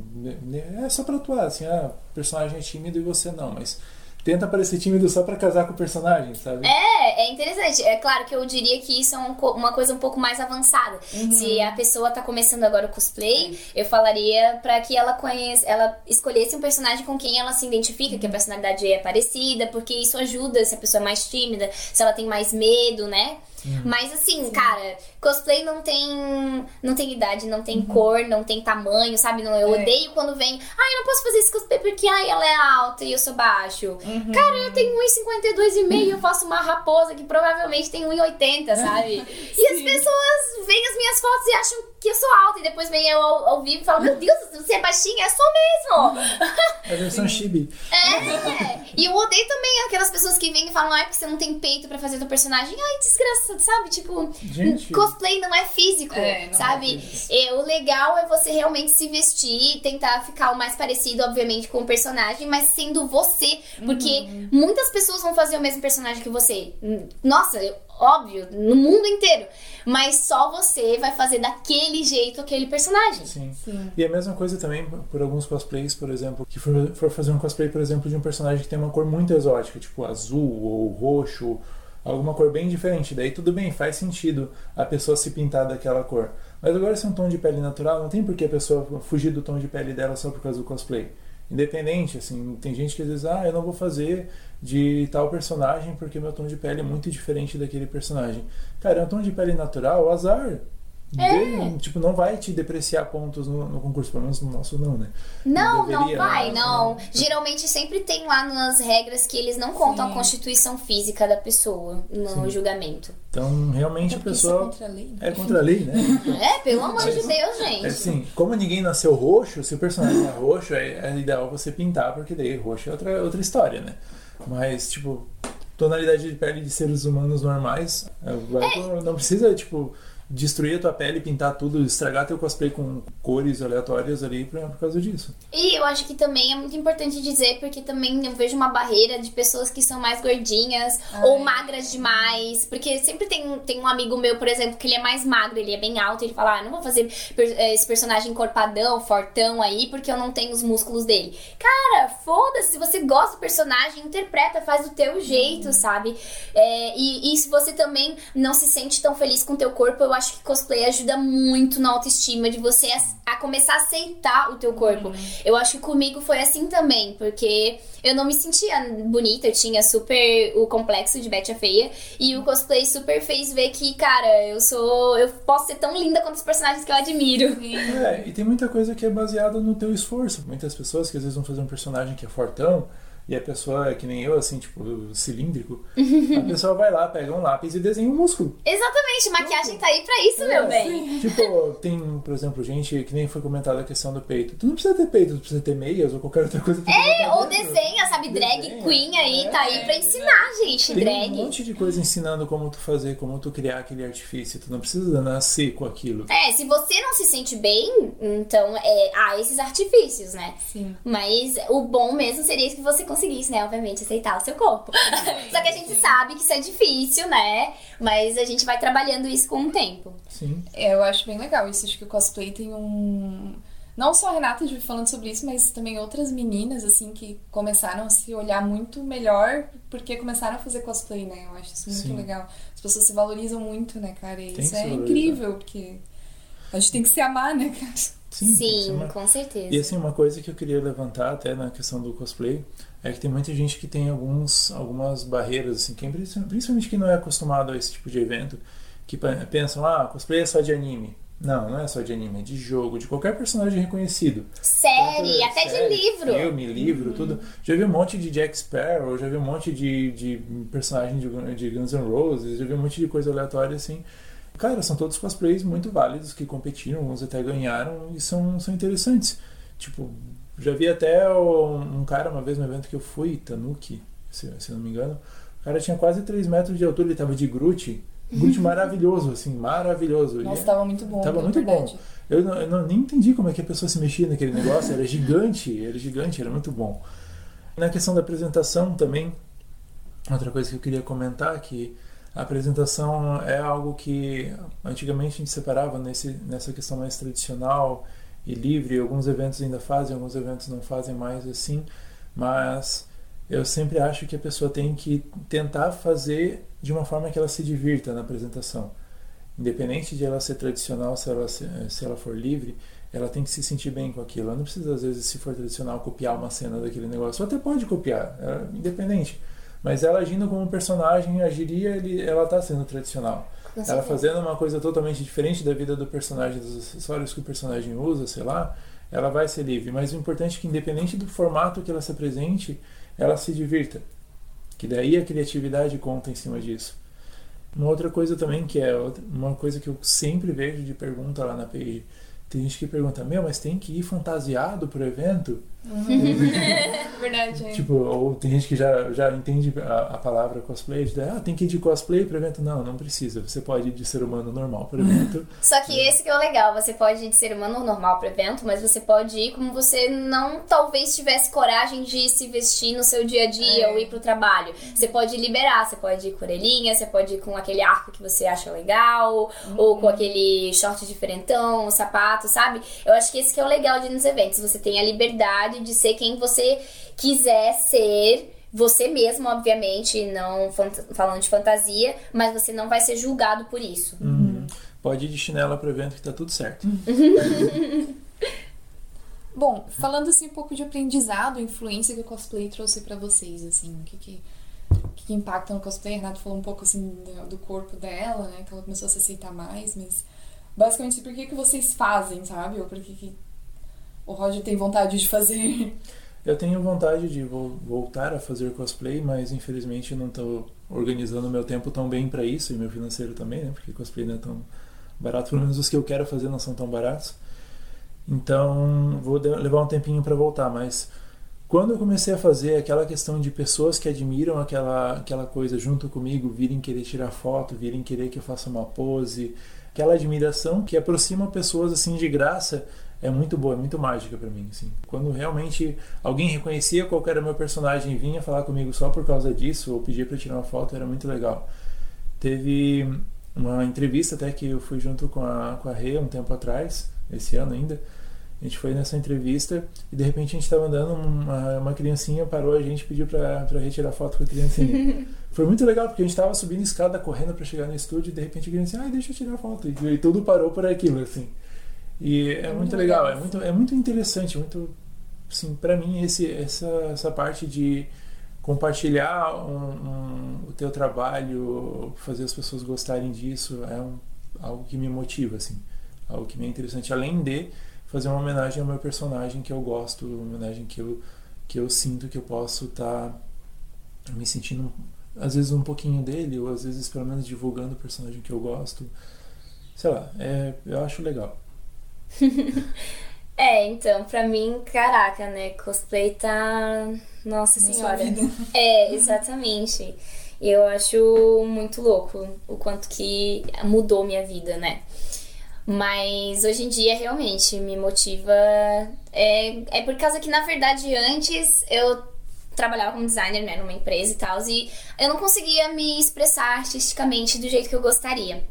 É só pra atuar, assim, ah, o personagem é tímido e você não, mas tenta parecer tímido só pra casar com o personagem, sabe? É, é interessante. É claro que eu diria que isso é um uma coisa um pouco mais avançada. Se a pessoa tá começando agora o cosplay, eu falaria pra que ela conheça, ela escolhesse um personagem com quem ela se identifica, que a personalidade é parecida, porque isso ajuda se a pessoa é mais tímida, se ela tem mais medo, né? Mas assim, cara, cosplay não tem não tem idade, não tem cor, não tem tamanho, sabe? Não, eu É. odeio quando vem, ai, eu não posso fazer esse cosplay porque ai, ela é alta e eu sou baixo. Cara, eu tenho 1,52 e meio, eu faço uma raposa que provavelmente tem 1,80, sabe? [LAUGHS] e as pessoas veem as minhas fotos e acham que eu sou alta e depois vem eu ao, ao vivo e falam, meu Deus, você é baixinha? É só mesmo. É a versão chibi. É, e eu odeio também aquelas pessoas que vêm e falam, ai, porque você não tem peito pra fazer teu personagem. Ai, desgraçado, sabe? Tipo, Gente. Cosplay não é físico, É, não é sabe? E o legal é você realmente se vestir e tentar ficar o mais parecido, obviamente, com o personagem, mas sendo você. Porque muitas pessoas vão fazer o mesmo personagem que você. Nossa, óbvio, no mundo inteiro. Mas só você vai fazer daquele jeito aquele personagem. Sim. Sim. E a mesma coisa também por alguns cosplays, por exemplo, que for, for fazer um cosplay, por exemplo, de um personagem que tem uma cor muito exótica, tipo azul ou roxo alguma cor bem diferente. Daí tudo bem, faz sentido a pessoa se pintar daquela cor. Mas agora se é um tom de pele natural, não tem por que a pessoa fugir do tom de pele dela só por causa do cosplay. Independente, assim, tem gente que vezes, ah, eu não vou fazer de tal personagem porque meu tom de pele é muito diferente daquele personagem. Cara, é um tom de pele natural, azar. É. De- tipo, não vai te depreciar pontos no, no concurso, pelo menos no nosso não, né? Não, não deveria, vai, né? não. Geralmente sempre tem lá nas regras que eles não contam Sim. a constituição física da pessoa no Sim. julgamento. Então, realmente a porque isso é pessoa contra a lei, né? é contra a lei, né? [LAUGHS] É, pelo amor de Deus, É gente. assim, como ninguém nasceu roxo, se o personagem é roxo, é, é ideal você pintar, porque daí roxo é outra, outra história, né? Mas, tipo, tonalidade de pele de seres humanos normais, é, vai- não precisa, tipo, destruir a tua pele, pintar tudo, estragar teu cosplay com cores aleatórias ali pra- por causa disso. E eu acho que também é muito importante dizer, porque também eu vejo uma barreira de pessoas que são mais gordinhas Ah, ou é. magras demais. Porque sempre tem, tem um amigo meu, por exemplo, que ele é mais magro, ele é bem alto, ele fala, ah, não vou fazer eh, esse personagem encorpadão, fortão aí, porque eu não tenho os músculos dele. Cara, foda-se, se você gosta do personagem, interpreta, faz do teu jeito, sabe? É, e, e se você também não se sente tão feliz com o teu corpo, eu acho que cosplay ajuda muito na autoestima, de você a, a começar a aceitar o teu corpo. Eu acho que comigo foi assim também, porque eu não me sentia bonita, eu tinha super o complexo de Betty a Feia, e o cosplay super fez ver que, cara, eu sou. Eu posso ser tão linda quanto os personagens que eu admiro. É, e tem muita coisa que é baseada no teu esforço. Muitas pessoas que às vezes vão fazer um personagem que é fortão, e a pessoa é que nem eu, assim, tipo, cilíndrico, a [LAUGHS] pessoa vai lá, pega um lápis e desenha um músculo. Exatamente, maquiagem tá aí pra isso, meu É, bem. Tipo, tem, por exemplo, gente que nem foi comentada a questão do peito. Tu não precisa ter peito, tu precisa ter meias ou qualquer outra coisa. É, ou desenha, sabe? Drag Desenha. queen aí, É. tá aí pra ensinar, gente, Tem drag. um monte de coisa ensinando como tu fazer, como tu criar aquele artifício. Tu não precisa nascer com aquilo. É, se você não se sente bem, então é, há esses artifícios, né? Sim. Mas o bom mesmo seria que você conseguisse, né? Obviamente, aceitar o seu corpo. [LAUGHS] Só que a gente sabe que isso é difícil, né? Mas a gente vai trabalhando isso com o tempo. Sim. Eu acho bem legal isso. Acho que o cosplay tem um. Não só a Renata de falando sobre isso, mas também outras meninas, assim, que começaram a se olhar muito melhor porque começaram a fazer cosplay, né? Eu acho isso muito Sim. legal. As pessoas se valorizam muito, né, cara? E Tem isso é valorizar. incrível, porque a gente tem que se amar, né, cara? Sim, uma- com certeza. E assim, uma coisa que eu queria levantar até na questão do cosplay é que tem muita gente que tem alguns, algumas barreiras, assim, quem, principalmente quem não é acostumado a esse tipo de evento, que pe- pensam, ah, cosplay é só de anime. Não, não é só de anime, é de jogo, de qualquer personagem reconhecido. Série, Tanto até série, de livro. Filme, livro, tudo. Já vi um monte de Jack Sparrow, já vi um monte de, de personagem de, de Guns N' Roses, já vi um monte de coisa aleatória assim. Cara, são todos cosplays muito válidos que competiram, alguns até ganharam e são, são interessantes. Tipo, já vi até um, um cara uma vez no evento que eu fui, Tanuki, se, se não me engano. O cara tinha quase 3 metros de altura, ele tava de Groot. Groot [LAUGHS] maravilhoso, assim, maravilhoso. Nossa, E- tava muito bom. Tava na muito bom. eu, não, eu não- nem entendi como é que a pessoa se mexia naquele negócio. Era gigante, era gigante, era muito bom. Na questão da apresentação também, outra coisa que eu queria comentar é que a apresentação é algo que antigamente a gente separava nesse, nessa questão mais tradicional e livre. Alguns eventos ainda fazem, alguns eventos não fazem mais assim, mas eu sempre acho que a pessoa tem que tentar fazer de uma forma que ela se divirta na apresentação. Independente de ela ser tradicional, se ela, se, ela for livre, ela tem que se sentir bem com aquilo. Ela não precisa, às vezes, se for tradicional, copiar uma cena daquele negócio. Ou até pode copiar, é independente. Mas ela agindo como personagem, agiria, ele, ela está sendo tradicional. Ela fazendo uma coisa totalmente diferente da vida do personagem, dos acessórios que o personagem usa, sei lá, ela vai ser livre. Mas o importante é que, independente do formato que ela se apresente, ela se divirta. Que daí a criatividade conta em cima disso. Uma outra coisa também que é uma coisa que eu sempre vejo de pergunta lá na page. Tem gente que pergunta, meu, mas tem que ir fantasiado pro evento? [LAUGHS] Verdade, é. Tipo, ou tem gente que já, já entende a, a palavra cosplay, de, ah, tem que ir de cosplay pro evento. Não, não precisa. Você pode ir de ser humano normal pro evento. [LAUGHS] Só que esse que é o legal, você pode ir de ser humano normal pro evento, mas você pode ir como você não talvez tivesse coragem de se vestir no seu dia a dia É. ou ir pro trabalho. Você pode liberar, você pode ir com orelhinha, você pode ir com aquele arco que você acha legal, ou com aquele short diferentão, sapato, sabe? Eu acho que esse que é o legal de ir nos eventos, você tem a liberdade de ser quem você quiser ser Você mesmo, obviamente, não falando de fantasia, mas você não vai ser julgado por isso. Uhum. Pode ir de chinela pro evento que tá tudo certo. [LAUGHS] Bom, falando assim um pouco de aprendizado, influência que o cosplay trouxe para vocês, assim, o que que, o que que impacta no cosplay? A Renata falou um pouco assim do corpo dela, né, que ela começou a se aceitar mais, mas basicamente por que que vocês fazem, sabe? Ou por que que o Roger tem vontade de fazer? Eu tenho vontade de voltar a fazer cosplay, mas infelizmente não estou organizando meu tempo tão bem para isso e meu financeiro também, né? Porque cosplay não é tão barato, pelo menos os que eu quero fazer não são tão baratos. Então, vou levar um tempinho para voltar, mas quando eu comecei a fazer aquela questão de pessoas que admiram aquela, aquela coisa junto comigo, virem querer tirar foto, virem querer que eu faça uma pose, aquela admiração que aproxima pessoas assim de graça, é muito boa, é muito mágica para mim, assim. Quando realmente alguém reconhecia qual era o meu personagem e vinha falar comigo só por causa disso, ou pedia para tirar uma foto, era muito legal. Teve uma entrevista até que eu fui junto com a, com a Rê um tempo atrás, esse ano ainda. A gente foi nessa entrevista e de repente a gente estava andando, uma, uma criancinha parou a gente pediu para retirar foto com a criancinha. [LAUGHS] foi muito legal porque a gente estava subindo escada correndo para chegar no estúdio e de repente a criancinha, ah, deixa eu tirar foto. E, e tudo parou por aquilo, assim. E é, é muito, muito legal, legal, é muito, é muito interessante, muito, assim, para mim esse, essa, essa parte de compartilhar um, um, o teu trabalho, fazer as pessoas gostarem disso, é um, algo que me motiva, assim, algo que me é interessante, além de fazer uma homenagem ao meu personagem que eu gosto, uma homenagem que eu, que eu sinto que eu posso estar tá me sentindo, às vezes um pouquinho dele, ou às vezes pelo menos divulgando o personagem que eu gosto, sei lá, é, eu acho legal. [LAUGHS] é, então, pra mim, caraca, né? Cosplay tá. Nossa senhora. É, exatamente. Eu acho muito louco o quanto que mudou minha vida, né? Mas hoje em dia realmente me motiva. É, é por causa que, na verdade, antes eu trabalhava como designer, né, numa empresa e tal, e eu não conseguia me expressar artisticamente do jeito que eu gostaria.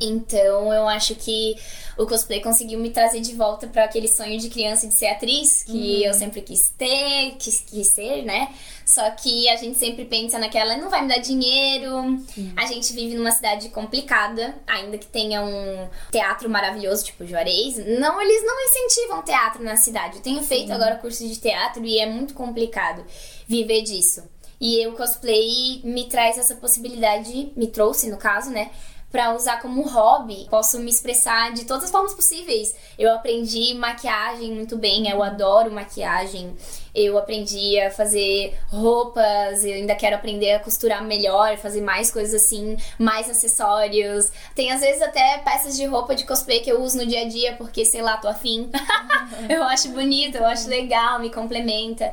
Então eu acho que o cosplay conseguiu me trazer de volta para aquele sonho de criança de ser atriz, que uhum. eu sempre quis ter, quis, quis ser, né? Só que a gente sempre pensa naquela, não vai me dar dinheiro. A gente vive numa cidade complicada, ainda que tenha um teatro maravilhoso, tipo Juarez. Não, eles não incentivam teatro na cidade. Eu tenho feito agora curso de teatro e é muito complicado viver disso. E o cosplay me traz essa possibilidade, me trouxe no caso, né? Para usar como hobby. Posso me expressar de todas as formas possíveis. Eu aprendi maquiagem muito bem, eu adoro maquiagem. Eu aprendi a fazer roupas, eu ainda quero aprender a costurar melhor, fazer mais coisas assim, mais acessórios. Tem às vezes até peças de roupa de cosplay que eu uso no dia a dia porque, sei lá, tô afim. [LAUGHS] eu acho bonito, eu acho legal, me complementa.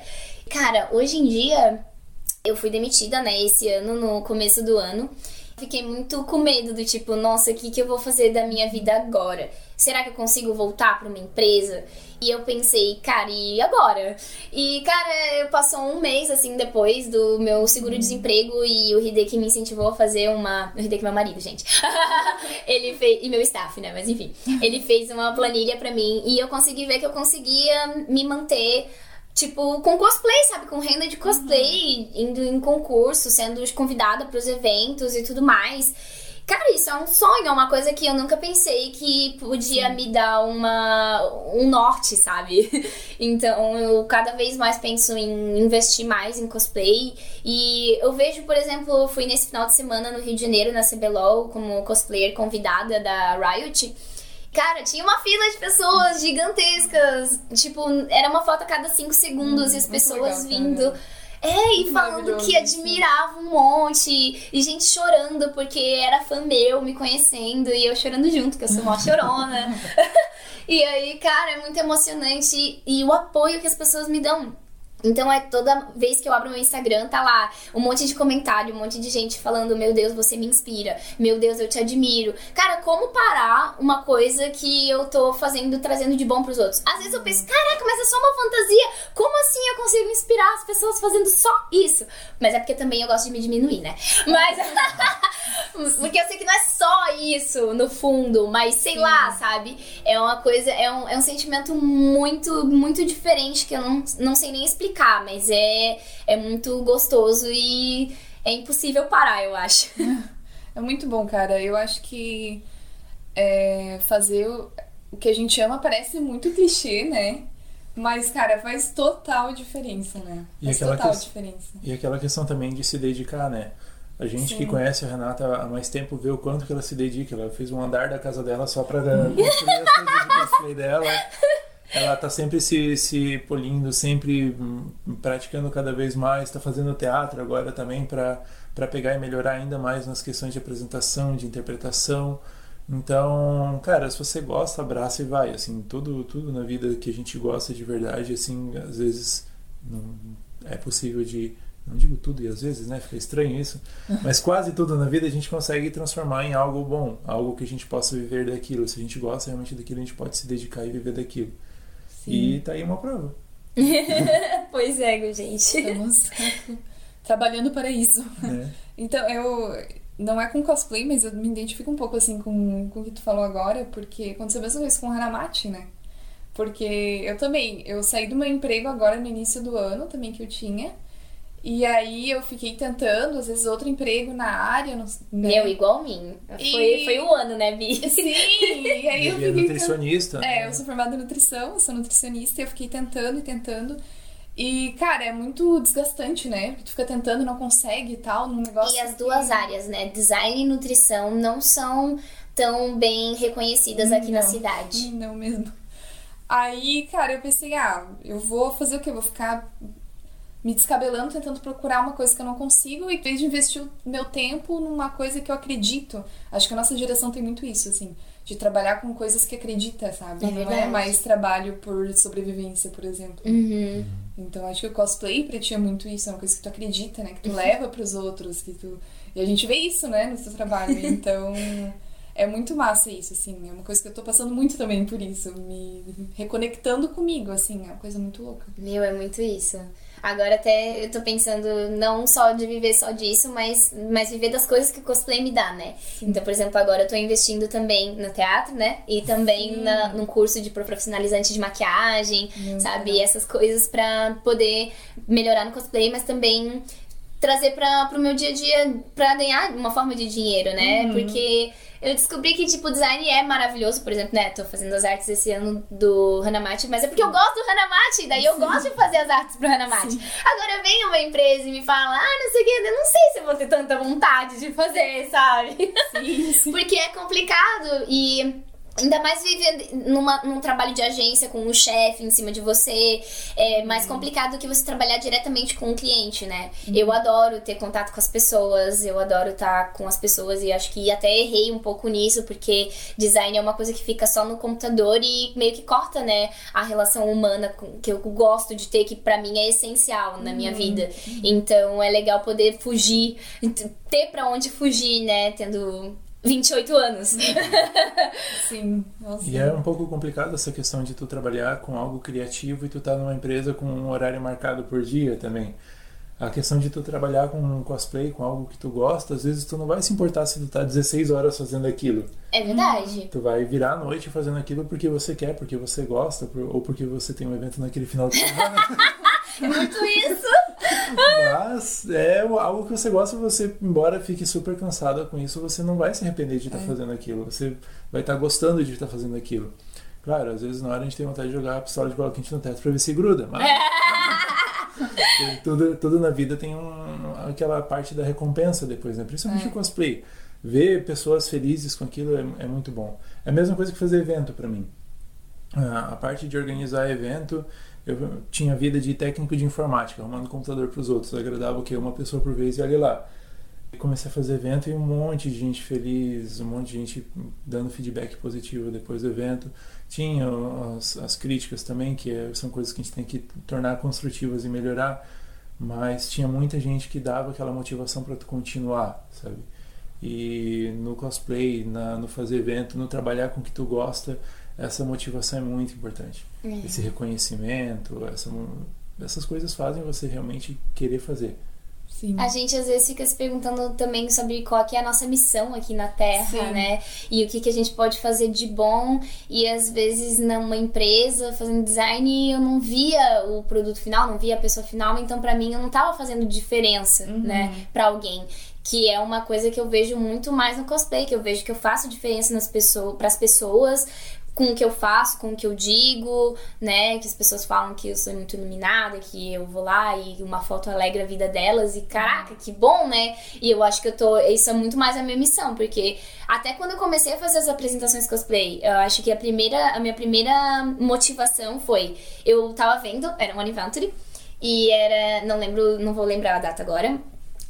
Cara, hoje em dia eu fui demitida, né, esse ano, no começo do ano. Fiquei muito com medo do tipo, nossa, o que, que eu vou fazer da minha vida agora? Será que eu consigo voltar para uma empresa? E eu pensei, cara, e agora? E, cara, passou um mês, assim, depois do meu seguro-desemprego e o Hideki me incentivou a fazer uma... O Hideki é meu marido, gente. [LAUGHS] ele fez... E meu staff, né? Mas, enfim. Ele fez uma planilha para mim e eu consegui ver que eu conseguia me manter tipo, com cosplay, sabe? Com renda de cosplay, uhum. indo em concurso, sendo convidada para os eventos e tudo mais. Cara, isso é um sonho, é uma coisa que eu nunca pensei que podia Sim. me dar uma, um norte, sabe? [LAUGHS] Então eu cada vez mais penso em investir mais em cosplay. E eu vejo, por exemplo, eu fui nesse final de semana no Rio de Janeiro, na CBLOL, como cosplayer convidada da Riot. Cara, tinha uma fila de pessoas gigantescas. Tipo, era uma foto a cada cinco segundos hum, e as pessoas legal, vindo. Cara. É, e falando que admirava um monte, e gente chorando porque era fã meu, me conhecendo, e eu chorando junto, que eu sou uma [LAUGHS] chorona. [LAUGHS] e aí, cara, é muito emocionante e o apoio que as pessoas me dão. Então é toda vez que eu abro meu Instagram, tá lá um monte de comentário, um monte de gente falando: Meu Deus, você me inspira, meu Deus, eu te admiro. Cara, como parar uma coisa que eu tô fazendo, trazendo de bom pros outros? Às vezes eu penso: Caraca, mas é só uma fantasia, como assim eu consigo inspirar as pessoas fazendo só isso? Mas é porque também eu gosto de me diminuir, né? Mas. [LAUGHS] porque eu sei que não é só isso, no fundo, mas sei Sim. lá, sabe? É uma coisa, é um, é um sentimento muito, muito diferente que eu não, não sei nem explicar ficar, mas é, é muito gostoso e é impossível parar, eu acho. [LAUGHS] É muito bom, cara. Eu acho que é, fazer o, o que a gente ama parece muito clichê, né? Mas, cara, faz total diferença, né? E Faz aquela total que- diferença. E aquela questão também de se dedicar, né? A gente que Sim. conhece a Renata há mais tempo vê o quanto que ela se dedica. Ela fez um andar da casa dela só pra [LAUGHS] construir as coisas de cosplay dela. Ela tá sempre se, se polindo, sempre hum, praticando cada vez mais. Tá fazendo teatro agora também pra pegar e melhorar ainda mais nas questões de apresentação, de interpretação. Então, cara, se você gosta, abraça e vai. Assim, tudo, tudo na vida que a gente gosta de verdade, assim, às vezes não é possível de não digo tudo e às vezes, né? Fica estranho isso. [LAUGHS] Mas quase tudo na vida a gente consegue transformar em algo bom, algo que a gente possa viver daquilo. Se a gente gosta realmente daquilo, a gente pode se dedicar e viver daquilo. E tá aí uma prova. [LAUGHS] pois é, gente. Estamos [LAUGHS] trabalhando para isso. Né? Então, eu. Não é com cosplay, mas eu me identifico um pouco assim com, com o que tu falou agora, porque aconteceu a mesma coisa com o Hanamachi, né? Porque eu também, eu saí do meu emprego agora no início do ano, também que eu tinha. E aí eu fiquei tentando, às vezes, outro emprego na área. Não, né? Meu, igual mim. Foi, E- foi o ano, né, Bi? Sim, e aí eu é fiquei. nutricionista. É, né? eu sou formada em nutrição, eu sou nutricionista e eu fiquei tentando e tentando. E, cara, é muito desgastante, né? Porque tu fica tentando, não consegue e tal, num negócio. E as duas que- áreas, né? Design e nutrição não são tão bem reconhecidas aqui na Não. cidade. Não mesmo. Aí, cara, eu pensei, ah, eu vou fazer o quê? Eu vou ficar me descabelando, tentando procurar uma coisa que eu não consigo, e em vez de investir o meu tempo numa coisa que eu acredito. Acho que a nossa geração tem muito isso, assim, de trabalhar com coisas que acredita, sabe? É não é mais trabalho por sobrevivência, por exemplo. Uhum. Então acho que o cosplay pra ti é muito isso, é uma coisa que tu acredita, né? Que tu leva pros outros, que tu. E a gente vê isso, né, no teu trabalho. [LAUGHS] Então é muito massa isso, assim. É uma coisa que eu tô passando muito também por isso, me reconectando comigo, assim, é uma coisa muito louca. Meu, é muito isso. Agora até eu tô pensando não só de viver só disso, mas, mas viver das coisas que o cosplay me dá, né? Então, por exemplo, agora eu tô investindo também no teatro, né? E também Sim. na, num curso de profissionalizante de maquiagem, Muito sabe? legal. Essas coisas pra poder melhorar no cosplay, mas também trazer para pro meu dia a dia pra ganhar uma forma de dinheiro, né? Uhum. Porque eu descobri que, tipo, design é maravilhoso, por exemplo, né? Tô fazendo as artes esse ano do Hanamachi, mas é porque eu gosto do Hanamachi, daí eu gosto de fazer as artes pro Hanamachi. Sim. Agora vem uma empresa e me fala, ah, não sei o que, eu não sei se eu vou ter tanta vontade de fazer, sabe? Sim, sim. [LAUGHS] Porque é complicado e. Ainda mais viver numa, num trabalho de agência com um chefe em cima de você. É mais complicado do que você trabalhar diretamente com o cliente, né? Eu adoro ter contato com as pessoas, eu adoro estar com as pessoas e acho que até errei um pouco nisso, porque design é uma coisa que fica só no computador e meio que corta, né? A relação humana com- que eu gosto de ter, que pra mim é essencial na minha vida. Então é legal poder fugir, ter pra onde fugir, né? Tendo 28 anos. [LAUGHS] Sim, nossa. E é um pouco complicado essa questão de tu trabalhar com algo criativo e tu tá numa empresa com um horário marcado por dia também. A questão de tu trabalhar com um cosplay, com algo que tu gosta, às vezes tu não vai se importar se tu tá 16 horas fazendo aquilo. É verdade. Tu vai virar à noite fazendo aquilo porque você quer, porque você gosta, ou porque você tem um evento naquele final de semana. É [LAUGHS] muito isso. Mas é algo que você gosta, você, embora fique super cansada com isso, você não vai se arrepender de estar fazendo aquilo. Você vai estar gostando de estar fazendo aquilo. Claro, às vezes na hora a gente tem vontade de jogar a pistola de bola quente no teto pra ver se gruda, mas. [LAUGHS] tudo, tudo na vida tem um- aquela parte da recompensa depois, né? Principalmente É. o cosplay. Ver pessoas felizes com aquilo é, é muito bom. É a mesma coisa que fazer evento pra mim. Ah, a parte de organizar evento, eu tinha vida de técnico de informática, arrumando computador para os outros. Agradava o quê? Uma pessoa por vez e olha lá. Comecei a fazer evento e um monte de gente feliz, um monte de gente dando feedback positivo depois do evento. Tinha as, as críticas também, que é- são coisas que a gente tem que tornar construtivas e melhorar, mas tinha muita gente que dava aquela motivação para tu continuar, sabe? E no cosplay, na, no fazer evento, no trabalhar com o que tu gosta, essa motivação é muito importante. Esse reconhecimento, essa, essas coisas fazem você realmente querer fazer. Sim. A gente às vezes fica se perguntando também sobre qual que é a nossa missão aqui na Terra, Sim. né? E o que, que a gente pode fazer de bom. E às vezes numa empresa fazendo design eu não via o produto final, não via a pessoa final, então pra mim eu não tava fazendo diferença, né, Pra alguém. Que é uma coisa que eu vejo muito mais no cosplay, que eu vejo que eu faço diferença nas pessoas, pras pessoas, com o que eu faço, com o que eu digo, né? Que as pessoas falam que eu sou muito iluminada, que eu vou lá e uma foto alegra a vida delas e caraca, que bom, né? E eu acho que eu tô. Isso é muito mais a minha missão, porque até quando eu comecei a fazer as apresentações cosplay, eu acho que a primeira, a minha primeira motivação foi. Eu tava vendo, era um Adventure, e era. Não lembro, não vou lembrar a data agora.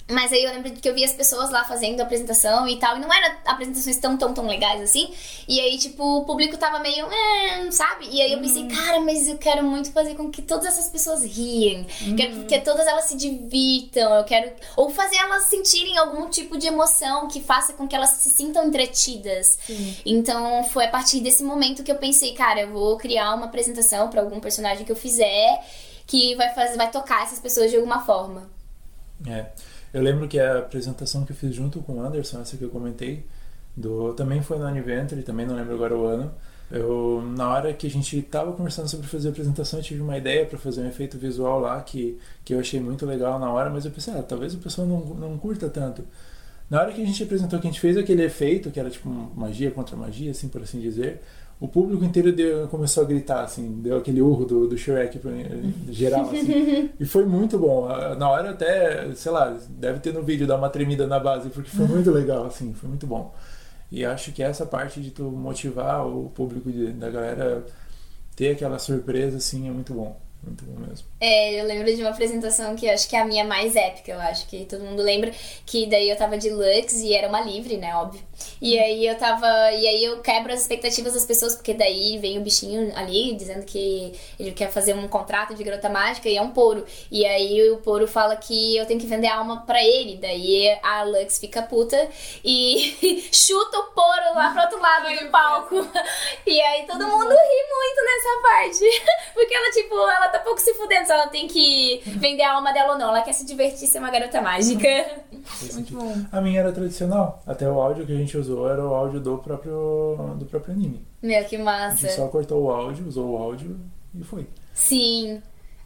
Mas aí eu lembro que eu vi as pessoas lá fazendo a apresentação e tal, e não eram apresentações tão, tão, tão legais assim. E aí, tipo, o público tava meio, eh, sabe? E aí eu pensei, cara, mas eu quero muito fazer com que todas essas pessoas riem. Quero que todas elas se divirtam. Eu quero. Ou fazer elas sentirem algum tipo de emoção que faça com que elas se sintam entretidas. Então foi a partir desse momento que eu pensei, cara, eu vou criar uma apresentação pra algum personagem que eu fizer que vai fazer, vai tocar essas pessoas de alguma forma. É. Eu lembro que a apresentação que eu fiz junto com o Anderson, essa que eu comentei, do, também foi no Aniventure, também não lembro agora o ano. Eu, na hora que a gente estava conversando sobre fazer a apresentação, eu tive uma ideia para fazer um efeito visual lá que, que eu achei muito legal na hora, mas eu pensei, ah, talvez o pessoal não, não curta tanto. Na hora que a gente apresentou, que a gente fez aquele efeito, que era tipo magia contra magia, assim por assim dizer, o público inteiro deu, começou a gritar, assim, deu aquele urro do, do Shrek pra mim, [LAUGHS] geral, assim. e foi muito bom. Na hora até, sei lá, deve ter no vídeo dar uma tremida na base, porque foi muito legal, assim, foi muito bom. E acho que essa parte de tu motivar o público de, da galera ter aquela surpresa, assim, é muito bom. Muito bom mesmo. É, eu lembro de uma apresentação que eu acho que é a minha mais épica, eu acho que todo mundo lembra, que daí eu tava de Lux e era uma livre, né, óbvio. E aí eu tava. E aí eu quebro as expectativas das pessoas, porque daí vem o bichinho ali dizendo que ele quer fazer um contrato de garota mágica e é um poro. E aí o poro fala que eu tenho que vender a alma pra ele. Daí a Lux fica puta e [LAUGHS] chuta o poro lá pro outro lado do palco. [LAUGHS] E aí todo mundo ri muito nessa parte. [LAUGHS] Porque ela, tipo, ela tá pouco se fudendo se ela tem que vender a alma dela ou não. Ela quer se divertir ser uma garota mágica. Faz sentido. A minha era tradicional. Até o áudio que a gente usou era o áudio do próprio, do próprio anime. Meu, que A massa. gente só cortou o áudio, usou o áudio e foi. Sim.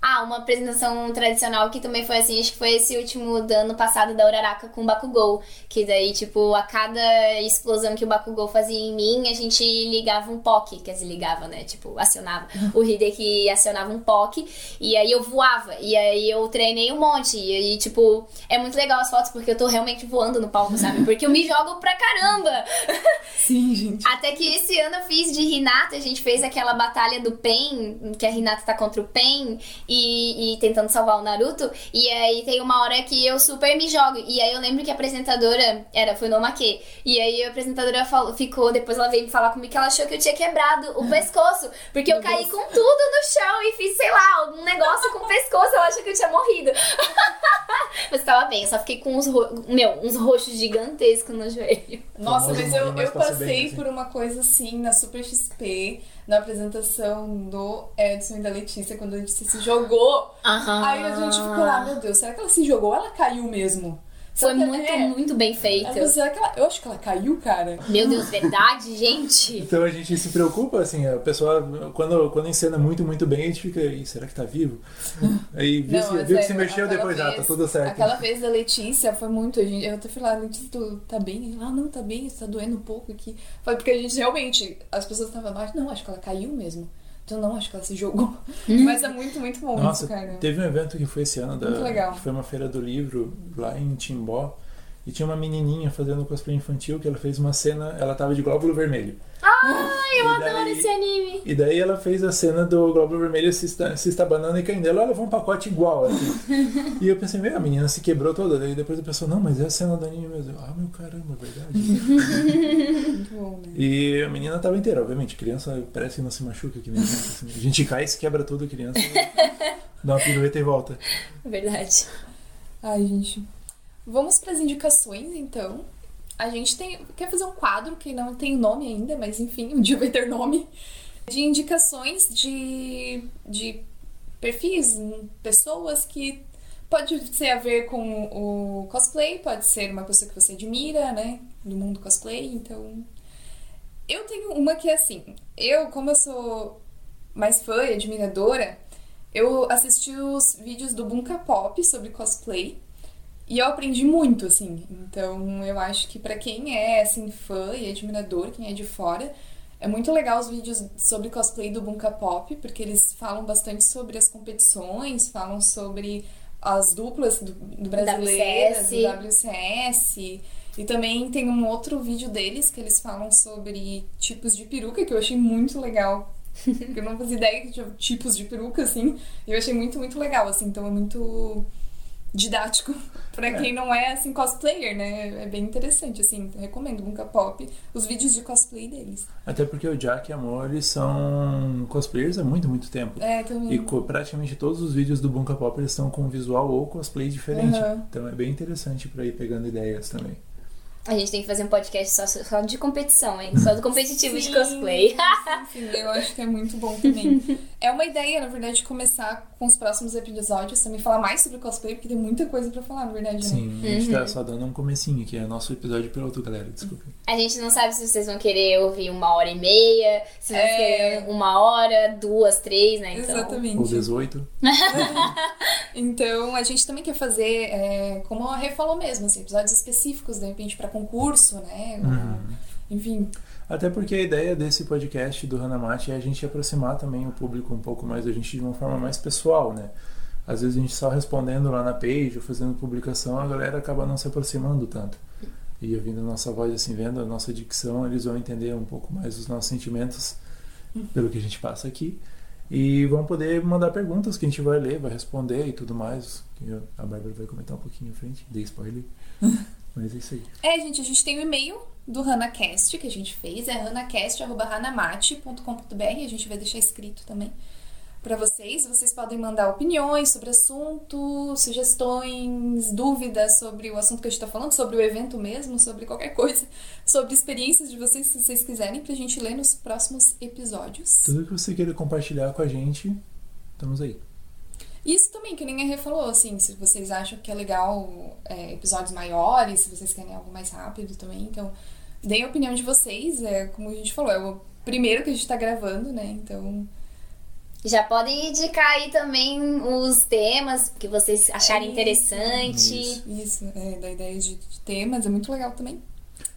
Ah, uma apresentação tradicional que também foi assim, acho que foi esse último do ano passado da Uraraka com o Bakugou. Que daí, tipo, a cada explosão que o Bakugou fazia em mim, a gente ligava um POC. Quer dizer, ligava, né? Tipo, acionava. O Hideki acionava um POC. E aí eu voava. E aí eu treinei um monte. E aí, tipo, é muito legal as fotos porque eu tô realmente voando no palco, sabe? Porque eu me jogo pra caramba. Sim, gente. Até que esse ano eu fiz de Hinata, a gente fez aquela batalha do Pen, que a Hinata tá contra o Pen e, e tentando salvar o Naruto. E aí tem uma hora que eu super me jogo. E aí eu lembro que a apresentadora era, foi no Make. E aí a apresentadora falou, ficou, depois ela veio me falar comigo que ela achou que eu tinha quebrado o [LAUGHS] pescoço. Porque eu caí com tudo no chão e fiz, sei lá, algum negócio com o pescoço. Ela achou que eu tinha morrido. [LAUGHS] Mas tava bem, eu só fiquei com uns, ro... meu, uns roxos gigantescos no joelho. Nossa, mas eu, eu passa passei assim. por uma coisa assim na Super XP, na apresentação do Edson e da Letícia, quando a gente se jogou. Aham. Aí a gente ficou lá, meu Deus, será que ela se jogou ou ela caiu mesmo? Foi que- muito, é, muito bem feito. Aí, será que ela, eu acho que ela caiu, cara. Meu Deus, verdade, [LAUGHS] gente? Então a gente se preocupa, assim, a pessoa, quando, quando encena muito, muito bem, a gente fica, Ih, será que tá vivo? [LAUGHS] Aí viu, Não, se, viu que é, se mexeu depois, ah, tá vez- tudo certo. Aquela vez da Letícia foi muito. A gente, eu até falei, ah, Letícia, tu tá bem? Ela, ah, não, tá bem, tá doendo um pouco aqui. Foi porque a gente realmente, as pessoas estavam lá, não, acho que ela caiu mesmo. Então não, acho que ela se jogou. Mas é muito, muito bom Nossa, isso, cara. teve um evento que foi esse ano, da, Muito legal. que foi uma feira do livro lá em Timbó, e tinha uma menininha fazendo cosplay infantil que ela fez uma cena, ela tava de glóbulo vermelho. Ai, eu E adoro daí- esse anime. E daí ela fez a cena do glóbulo vermelho se, esta, se estabanando e caindo. Ela levou um pacote igual, assim. [LAUGHS] e eu pensei, meu, a menina se quebrou toda. Daí depois a pessoa, não, mas é a cena do anime mesmo. Eu, Ah, meu caramba, é verdade. Muito bom, né? e a menina tava inteira, obviamente. Criança parece que não se machuca que nem a gente. assim. A gente cai, se quebra tudo, a criança [LAUGHS] dá uma pirueta e volta. Verdade. Ai, gente. Vamos para as indicações, então. A gente tem, quer fazer um quadro que não tem nome ainda, mas enfim, um dia vai ter nome. De indicações de, de perfis, pessoas que Pode ser a ver com o cosplay, pode ser uma pessoa que você admira, né? Do mundo cosplay, então. Eu tenho uma que é assim. Eu, como eu sou mais fã e admiradora, eu assisti os vídeos do Bunka Pop sobre cosplay. E eu aprendi muito, assim. Então, eu acho que para quem é, assim, fã e admirador, quem é de fora, é muito legal os vídeos sobre cosplay do Bunka Pop, porque eles falam bastante sobre as competições, falam sobre as duplas do, do brasileiras, do WCS. E também tem um outro vídeo deles que eles falam sobre tipos de peruca, que eu achei muito legal. eu não fazia ideia de tipos de peruca, assim. E eu achei muito, muito legal, assim. Então é muito didático para é. quem não é assim cosplayer, né? É bem interessante, assim, recomendo Bunka Pop, os vídeos de cosplay deles. Até porque o Jack e a eles são cosplayers há muito, muito tempo. É, também. E praticamente todos os vídeos do Bunka Pop eles estão com visual ou cosplay diferente. Uhum. Então é bem interessante para ir pegando ideias também. A gente tem que fazer um podcast só, só de competição, hein? Só do competitivo sim, de cosplay. sim, sim, eu acho que é muito bom também. [LAUGHS] É uma ideia, na verdade, começar com os próximos episódios, também falar mais sobre cosplay, porque tem muita coisa pra falar, na verdade, né? Sim, a gente tá uhum. tá só dando um comecinho, que é nosso episódio piloto, galera, desculpa. A gente não sabe se vocês vão querer ouvir uma hora e meia, se vocês é... querem uma hora, duas, três, né? Então... Exatamente. Ou 18. [LAUGHS] então, a gente também quer fazer, é, como a Rê falou mesmo, assim, episódios específicos, de repente, pra concurso, né? Uhum. Enfim. Até porque a ideia desse podcast do Hanamate é a gente aproximar também o público um pouco mais da gente de uma forma mais pessoal, né? Às vezes a gente só respondendo lá na page ou fazendo publicação, a galera acaba não se aproximando tanto. E ouvindo a nossa voz, assim, vendo a nossa dicção, eles vão entender um pouco mais os nossos sentimentos pelo que a gente passa aqui. E vão poder mandar perguntas que a gente vai ler, vai responder e tudo mais. A Bárbara vai comentar um pouquinho à frente, dei spoiler. [LAUGHS] Mas é isso aí. É, gente, a gente tem o um e-mail do HanaCast que a gente fez, é hanacast.hanamate.com.br, a gente vai deixar escrito também para vocês. Vocês podem mandar opiniões sobre assunto, sugestões, dúvidas sobre o assunto que a gente está falando, sobre o evento mesmo, sobre qualquer coisa, [LAUGHS] sobre experiências de vocês, se vocês quiserem, para a gente ler nos próximos episódios. Tudo que você queira compartilhar com a gente, estamos aí. Isso também, que nem a Rê falou, assim, se vocês acham que é legal é, episódios maiores, se vocês querem algo mais rápido também, então deem a opinião de vocês, é, como a gente falou, é o primeiro que a gente tá gravando, né, então... Já podem indicar aí também os temas que vocês acharem é, interessante. Isso, isso é, da ideia de, de, temas, é muito legal também.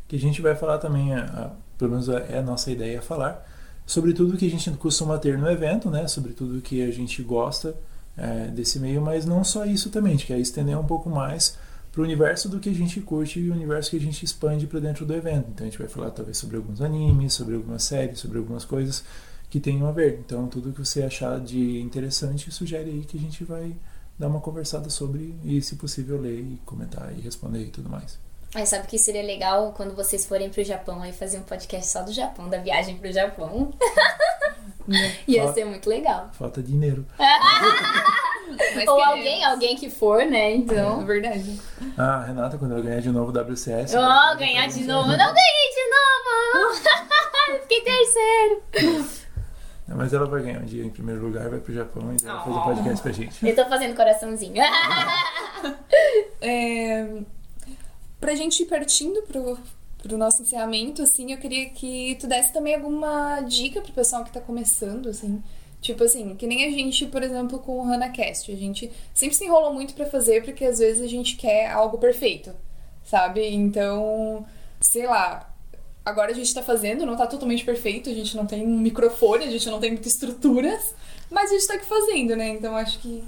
Que a gente vai falar também, a, a, pelo menos é a nossa ideia falar, sobre tudo que a gente costuma ter no evento, né, sobre tudo que a gente gosta, é, desse meio, mas não só isso também, a gente quer estender um pouco mais para o universo do que a gente curte e o universo que a gente expande para dentro do evento. Então a gente vai falar talvez sobre alguns animes, sobre algumas séries, sobre algumas coisas que tenham a ver. Então tudo que você achar de interessante, sugere aí que a gente vai dar uma conversada sobre e, se possível, ler e comentar e responder e tudo mais. Mas sabe que seria legal quando vocês forem pro Japão aí fazer um podcast só do Japão, da viagem pro Japão. [LAUGHS] [LAUGHS] Ia falta, ser muito legal. Falta dinheiro. [LAUGHS] Ou alguém, alguém que for, né? Então. É verdade. Ah, Renata, quando ela ganhar de novo o WCS. Oh, ganhar de novo. Eu não ganhei de novo! [LAUGHS] Fiquei terceiro. Não, mas ela vai ganhar um dia em primeiro lugar, vai pro Japão e vai fazer podcast pra gente. Eu tô fazendo coraçãozinho. é, pra gente ir partindo pro, pro nosso encerramento, assim, eu queria que tu desse também alguma dica pro pessoal que tá começando, assim. Tipo assim, que nem a gente, por exemplo, com o HanaCast. A gente sempre se enrolou muito para fazer porque às vezes a gente quer algo perfeito, sabe? Então, sei lá, agora a gente tá fazendo, não tá totalmente perfeito, a gente não tem um microfone, a gente não tem muitas estruturas, mas a gente tá aqui fazendo, né? Então acho que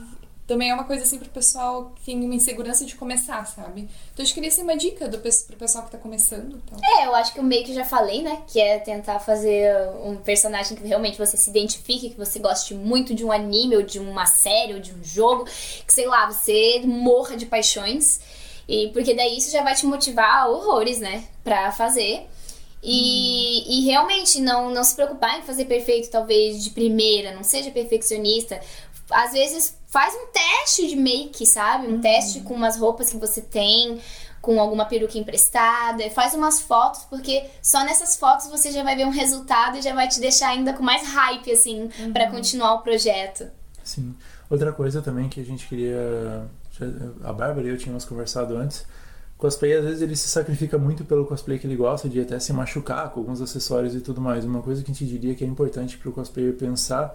também é uma coisa assim pro pessoal que tem uma insegurança de começar, sabe? Então acho que queria ser uma dica do, pro pessoal que tá começando. Então. É, eu acho que o meio que já falei, né? Que é tentar fazer um personagem que realmente você se identifique, que você goste muito de um anime, ou de uma série, ou de um jogo, que sei lá, você morra de paixões. E porque daí isso já vai te motivar horrores, né? Pra fazer. E, hum. e realmente não, não se preocupar em fazer perfeito, talvez de primeira, não seja perfeccionista. Às vezes faz um teste de make, sabe? Um uhum. teste com umas roupas que você tem, com alguma peruca emprestada, faz umas fotos, porque só nessas fotos você já vai ver um resultado e já vai te deixar ainda com mais hype, assim, uhum. para continuar o projeto. Sim. Outra coisa também que a gente queria a Bárbara e eu tínhamos conversado antes. Cosplay, às vezes, ele se sacrifica muito pelo cosplay que ele gosta, de até se machucar com alguns acessórios e tudo mais. Uma coisa que a gente diria que é importante para o cosplayer pensar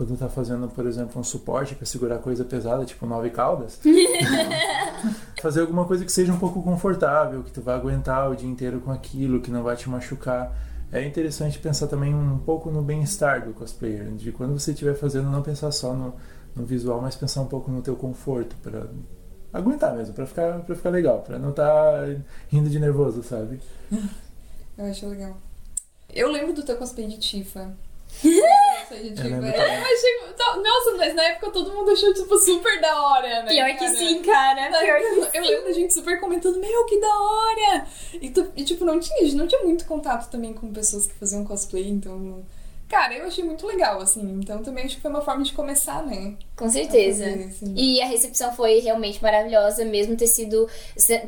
quando está fazendo, por exemplo, um suporte para segurar coisa pesada, tipo nove caudas, [LAUGHS] fazer alguma coisa que seja um pouco confortável, que tu vai aguentar o dia inteiro com aquilo, que não vai te machucar. É interessante pensar também um pouco no bem-estar do cosplayer, de quando você estiver fazendo, não pensar só no, no visual, mas pensar um pouco no teu conforto, para aguentar mesmo, pra ficar, pra ficar legal, pra não estar tá rindo de nervoso, sabe? Eu acho legal. Eu lembro do teu cosplay de Tifa. [LAUGHS] achei. Nossa, mas na época todo mundo achou, tipo, super da hora, né? Pior cara? que sim, cara. Pior que eu, eu lembro da gente super comentando, meu, que da hora! E, tu, e tipo, não tinha, não tinha muito contato também com pessoas que faziam cosplay, então Cara, eu achei muito legal, assim. Então também acho que foi uma forma de começar, né? Com certeza. Fazer, assim. E a recepção foi realmente maravilhosa, mesmo ter sido,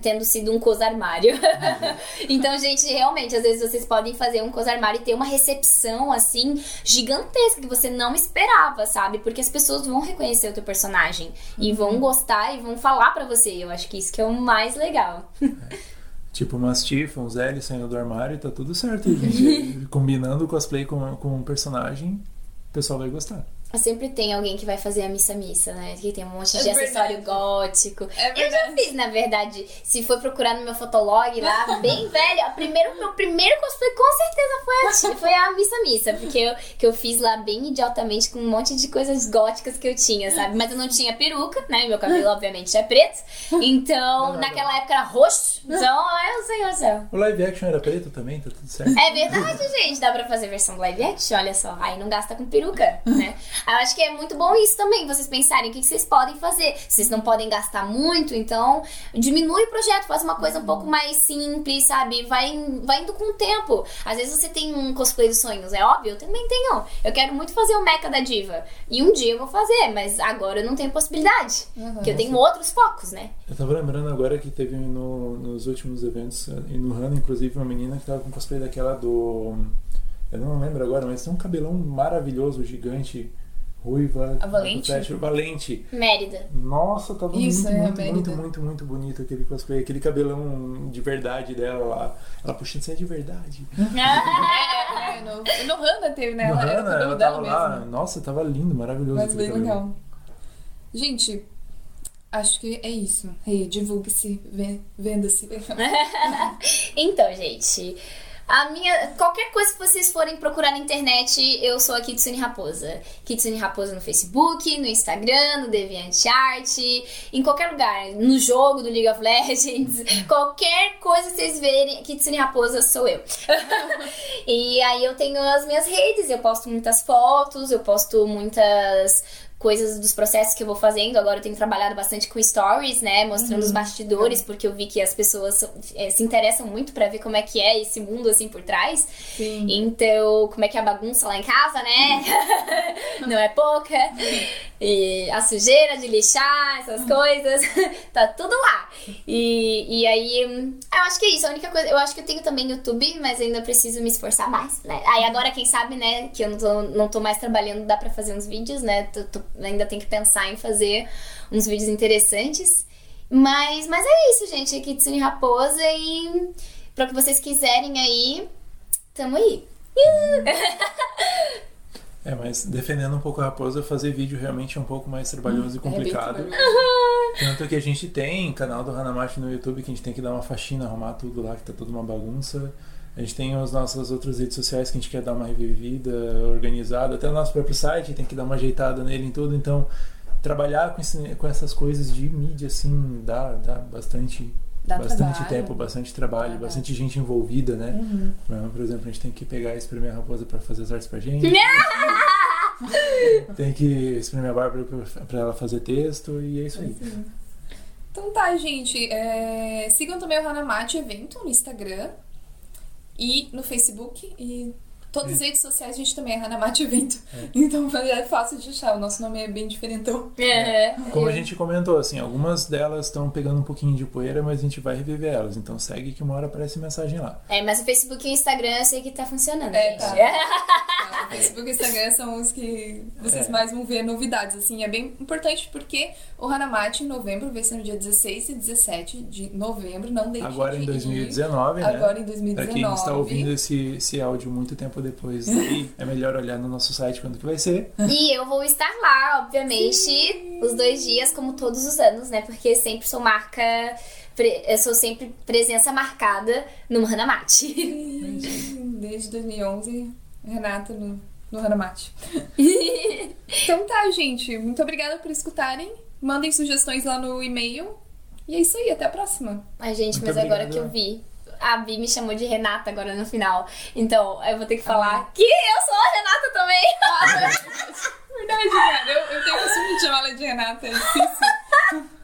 tendo sido um cosarmário. [LAUGHS] então, gente, realmente, às vezes vocês podem fazer um cosarmário e ter uma recepção, assim, gigantesca, que você não esperava, sabe? Porque as pessoas vão reconhecer o teu personagem. Uhum. E vão gostar e vão falar para você. Eu acho que isso que é o mais legal. É. Tipo umas Tifa, uns L saindo do armário, tá tudo certo. [LAUGHS] gente, combinando o cosplay com, com um personagem, o pessoal vai gostar. Sempre tem alguém que vai fazer a missa-missa, né? Que tem um monte de é acessório gótico. É eu já fiz, na verdade. Se for procurar no meu fotolog lá, [LAUGHS] bem velho, primeiro, meu primeiro cosplay com certeza foi a, foi a missa-missa. Porque eu, que eu fiz lá bem idiotamente com um monte de coisas góticas que eu tinha, sabe? Mas eu não tinha peruca, né? Meu cabelo, [LAUGHS] obviamente, é preto. Então, não, naquela não. época era roxo. Então, eu sei, eu sei. O live action era preto também, tá tudo certo. É verdade, gente. Dá pra fazer versão live action, olha só. Aí não gasta com peruca, né? [LAUGHS] Eu acho que é muito bom isso também, vocês pensarem o que vocês podem fazer. Vocês não podem gastar muito, então diminui o projeto, faz uma coisa um pouco mais simples, sabe? Vai, vai indo com o tempo. Às vezes você tem um cosplay dos sonhos, é óbvio, eu também tenho. Eu quero muito fazer o Mecha da Diva. E um dia eu vou fazer, mas agora eu não tenho possibilidade. Uhum. Porque eu tenho outros focos, né? Eu tava lembrando agora que teve no, nos últimos eventos, e no Run, inclusive, uma menina que tava com cosplay daquela do. Eu não lembro agora, mas tem um cabelão maravilhoso, gigante ruiva. A Valente? Valente. Mérida. Nossa, tava Isso, muito, é muito, muito, muito, muito bonito aquele cosplay. Aquele cabelão de verdade dela lá. Ela puxando ser de verdade. é, [LAUGHS] é, no, no Hana teve, né? No ela, Hana, ela tava lá. Mesmo. Nossa, tava lindo, maravilhoso. Mas bem cabelo. legal. Gente, Acho que é isso. Hey, divulgue-se, venda-se. [LAUGHS] então, gente, a minha. Qualquer coisa que vocês forem procurar na internet, eu sou a Kitsune Raposa. Kitsune Raposa no Facebook, no Instagram, no DeviantArt, em qualquer lugar. No jogo do League of Legends. [LAUGHS] qualquer coisa que vocês verem, Kitsune Raposa sou eu. [LAUGHS] e aí eu tenho as minhas redes, eu posto muitas fotos, eu posto muitas coisas dos processos que eu vou fazendo. Agora eu tenho trabalhado bastante com stories, né? Mostrando uhum. os bastidores, porque eu vi que as pessoas é, se interessam muito para ver como é que é esse mundo assim por trás. Sim. Então, como é que é a bagunça lá em casa, né? [LAUGHS] Não é pouca. E a sujeira de lixar, essas coisas. [LAUGHS] tá tudo lá. E, e aí, eu acho que é isso. A única coisa. Eu acho que eu tenho também YouTube, mas ainda preciso me esforçar mais, né? Aí agora, quem sabe, né, que eu não tô, não tô mais trabalhando, dá pra fazer uns vídeos, né? Tô, tô ainda tem que pensar em fazer uns vídeos interessantes. Mas, mas é isso, gente. Kitsune Raposa e para que vocês quiserem aí, tamo aí. [LAUGHS] É, mas defendendo um pouco a raposa, fazer vídeo realmente é um pouco mais trabalhoso e é complicado. É Tanto que a gente tem canal do Hanamachi no YouTube que a gente tem que dar uma faxina, arrumar tudo lá, que tá toda uma bagunça. A gente tem as nossas outras redes sociais que a gente quer dar uma revivida, organizada. Até o nosso próprio site tem que dar uma ajeitada nele em tudo. Então, trabalhar com, esse, com essas coisas de mídia, assim, dá, dá bastante Dá bastante trabalho. tempo, bastante trabalho, bastante gente envolvida, né? Uhum. Por exemplo, a gente tem que pegar e espremer a raposa para fazer as artes pra gente. [LAUGHS] [LAUGHS] tem que espremer a Bárbara para ela fazer texto e é isso aí. Então tá, gente. É... Sigam também o Hanamate Evento no Instagram e no Facebook e Todas as redes sociais a gente também é Hanamate Evento. [LAUGHS] Então é fácil de achar. O nosso nome é bem diferentão. É. Como a gente comentou, assim, algumas delas estão pegando um pouquinho de poeira, mas a gente vai reviver elas. Então segue que uma hora aparece mensagem lá. É, mas o Facebook e o Instagram eu sei que tá funcionando, É, gente. tá. [LAUGHS] Tá, o Facebook e o Instagram são os que vocês É. mais vão ver novidades. Assim, é bem importante porque o Hanamate em novembro vai ser no dia 16 e 17 de novembro. Não deixe Agora de em ir. 2019, né? Agora em Pra 2019. quem está ouvindo esse, esse áudio muito tempo depois, daí, é melhor olhar no nosso site quando que vai ser. E eu vou estar lá, obviamente, os dois dias, como todos os anos, né? Porque sempre sou marca. Eu sou sempre presença marcada no Hanamate. Desde 2011, Renata no, no Hanamate. [LAUGHS] Então tá, gente. Muito obrigada por escutarem. Mandem sugestões lá no e-mail. E é isso aí, até a próxima. Ai, gente, Muito mas agora obrigado. que eu vi. A Bi me chamou de Renata agora no final. Então, eu vou ter que falar que eu sou a Renata também. [LAUGHS] Verdade, cara. Eu, eu tenho o costume de chamar ela de Renata. É difícil. [LAUGHS]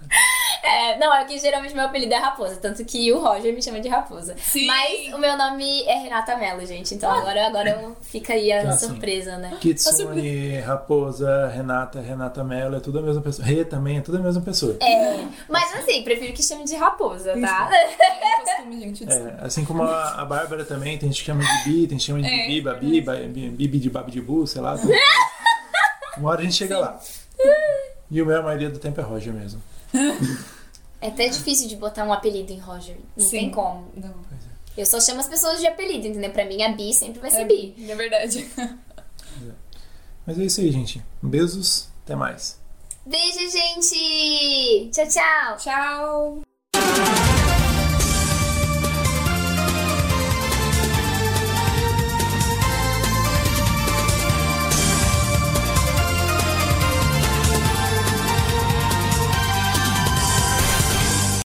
É, não, é que geralmente meu apelido é Raposa, tanto que o Roger me chama de Raposa. Sim. Mas o meu nome é Renata Mello, gente. Então agora, agora eu- fica aí a Então, assim, surpresa, né? Kitsune, Raposa, Renata, Renata Mello, é tudo a mesma pessoa. Rê também é tudo a mesma pessoa. É, mas assim, prefiro que chame de Raposa, tá? É um costume, gente. É, assim como a, a Bárbara também, tem gente que chama de Bi, tem gente que chama de É, Bibi, Babi, Ba- Bi- Bibi de Babi de Bu, sei lá. [LAUGHS] Uma hora a gente chega lá. E o meu, a maioria do tempo é Roger mesmo. [LAUGHS] É até difícil de botar um apelido em Roger. Não Sim. tem como. Não. Eu só chamo as pessoas de apelido, entendeu? Pra mim, a Bi sempre vai ser É, Bi. é verdade. [LAUGHS] Mas é isso aí, gente. Beijos, até mais. Beijo, gente! Tchau, tchau! Tchau.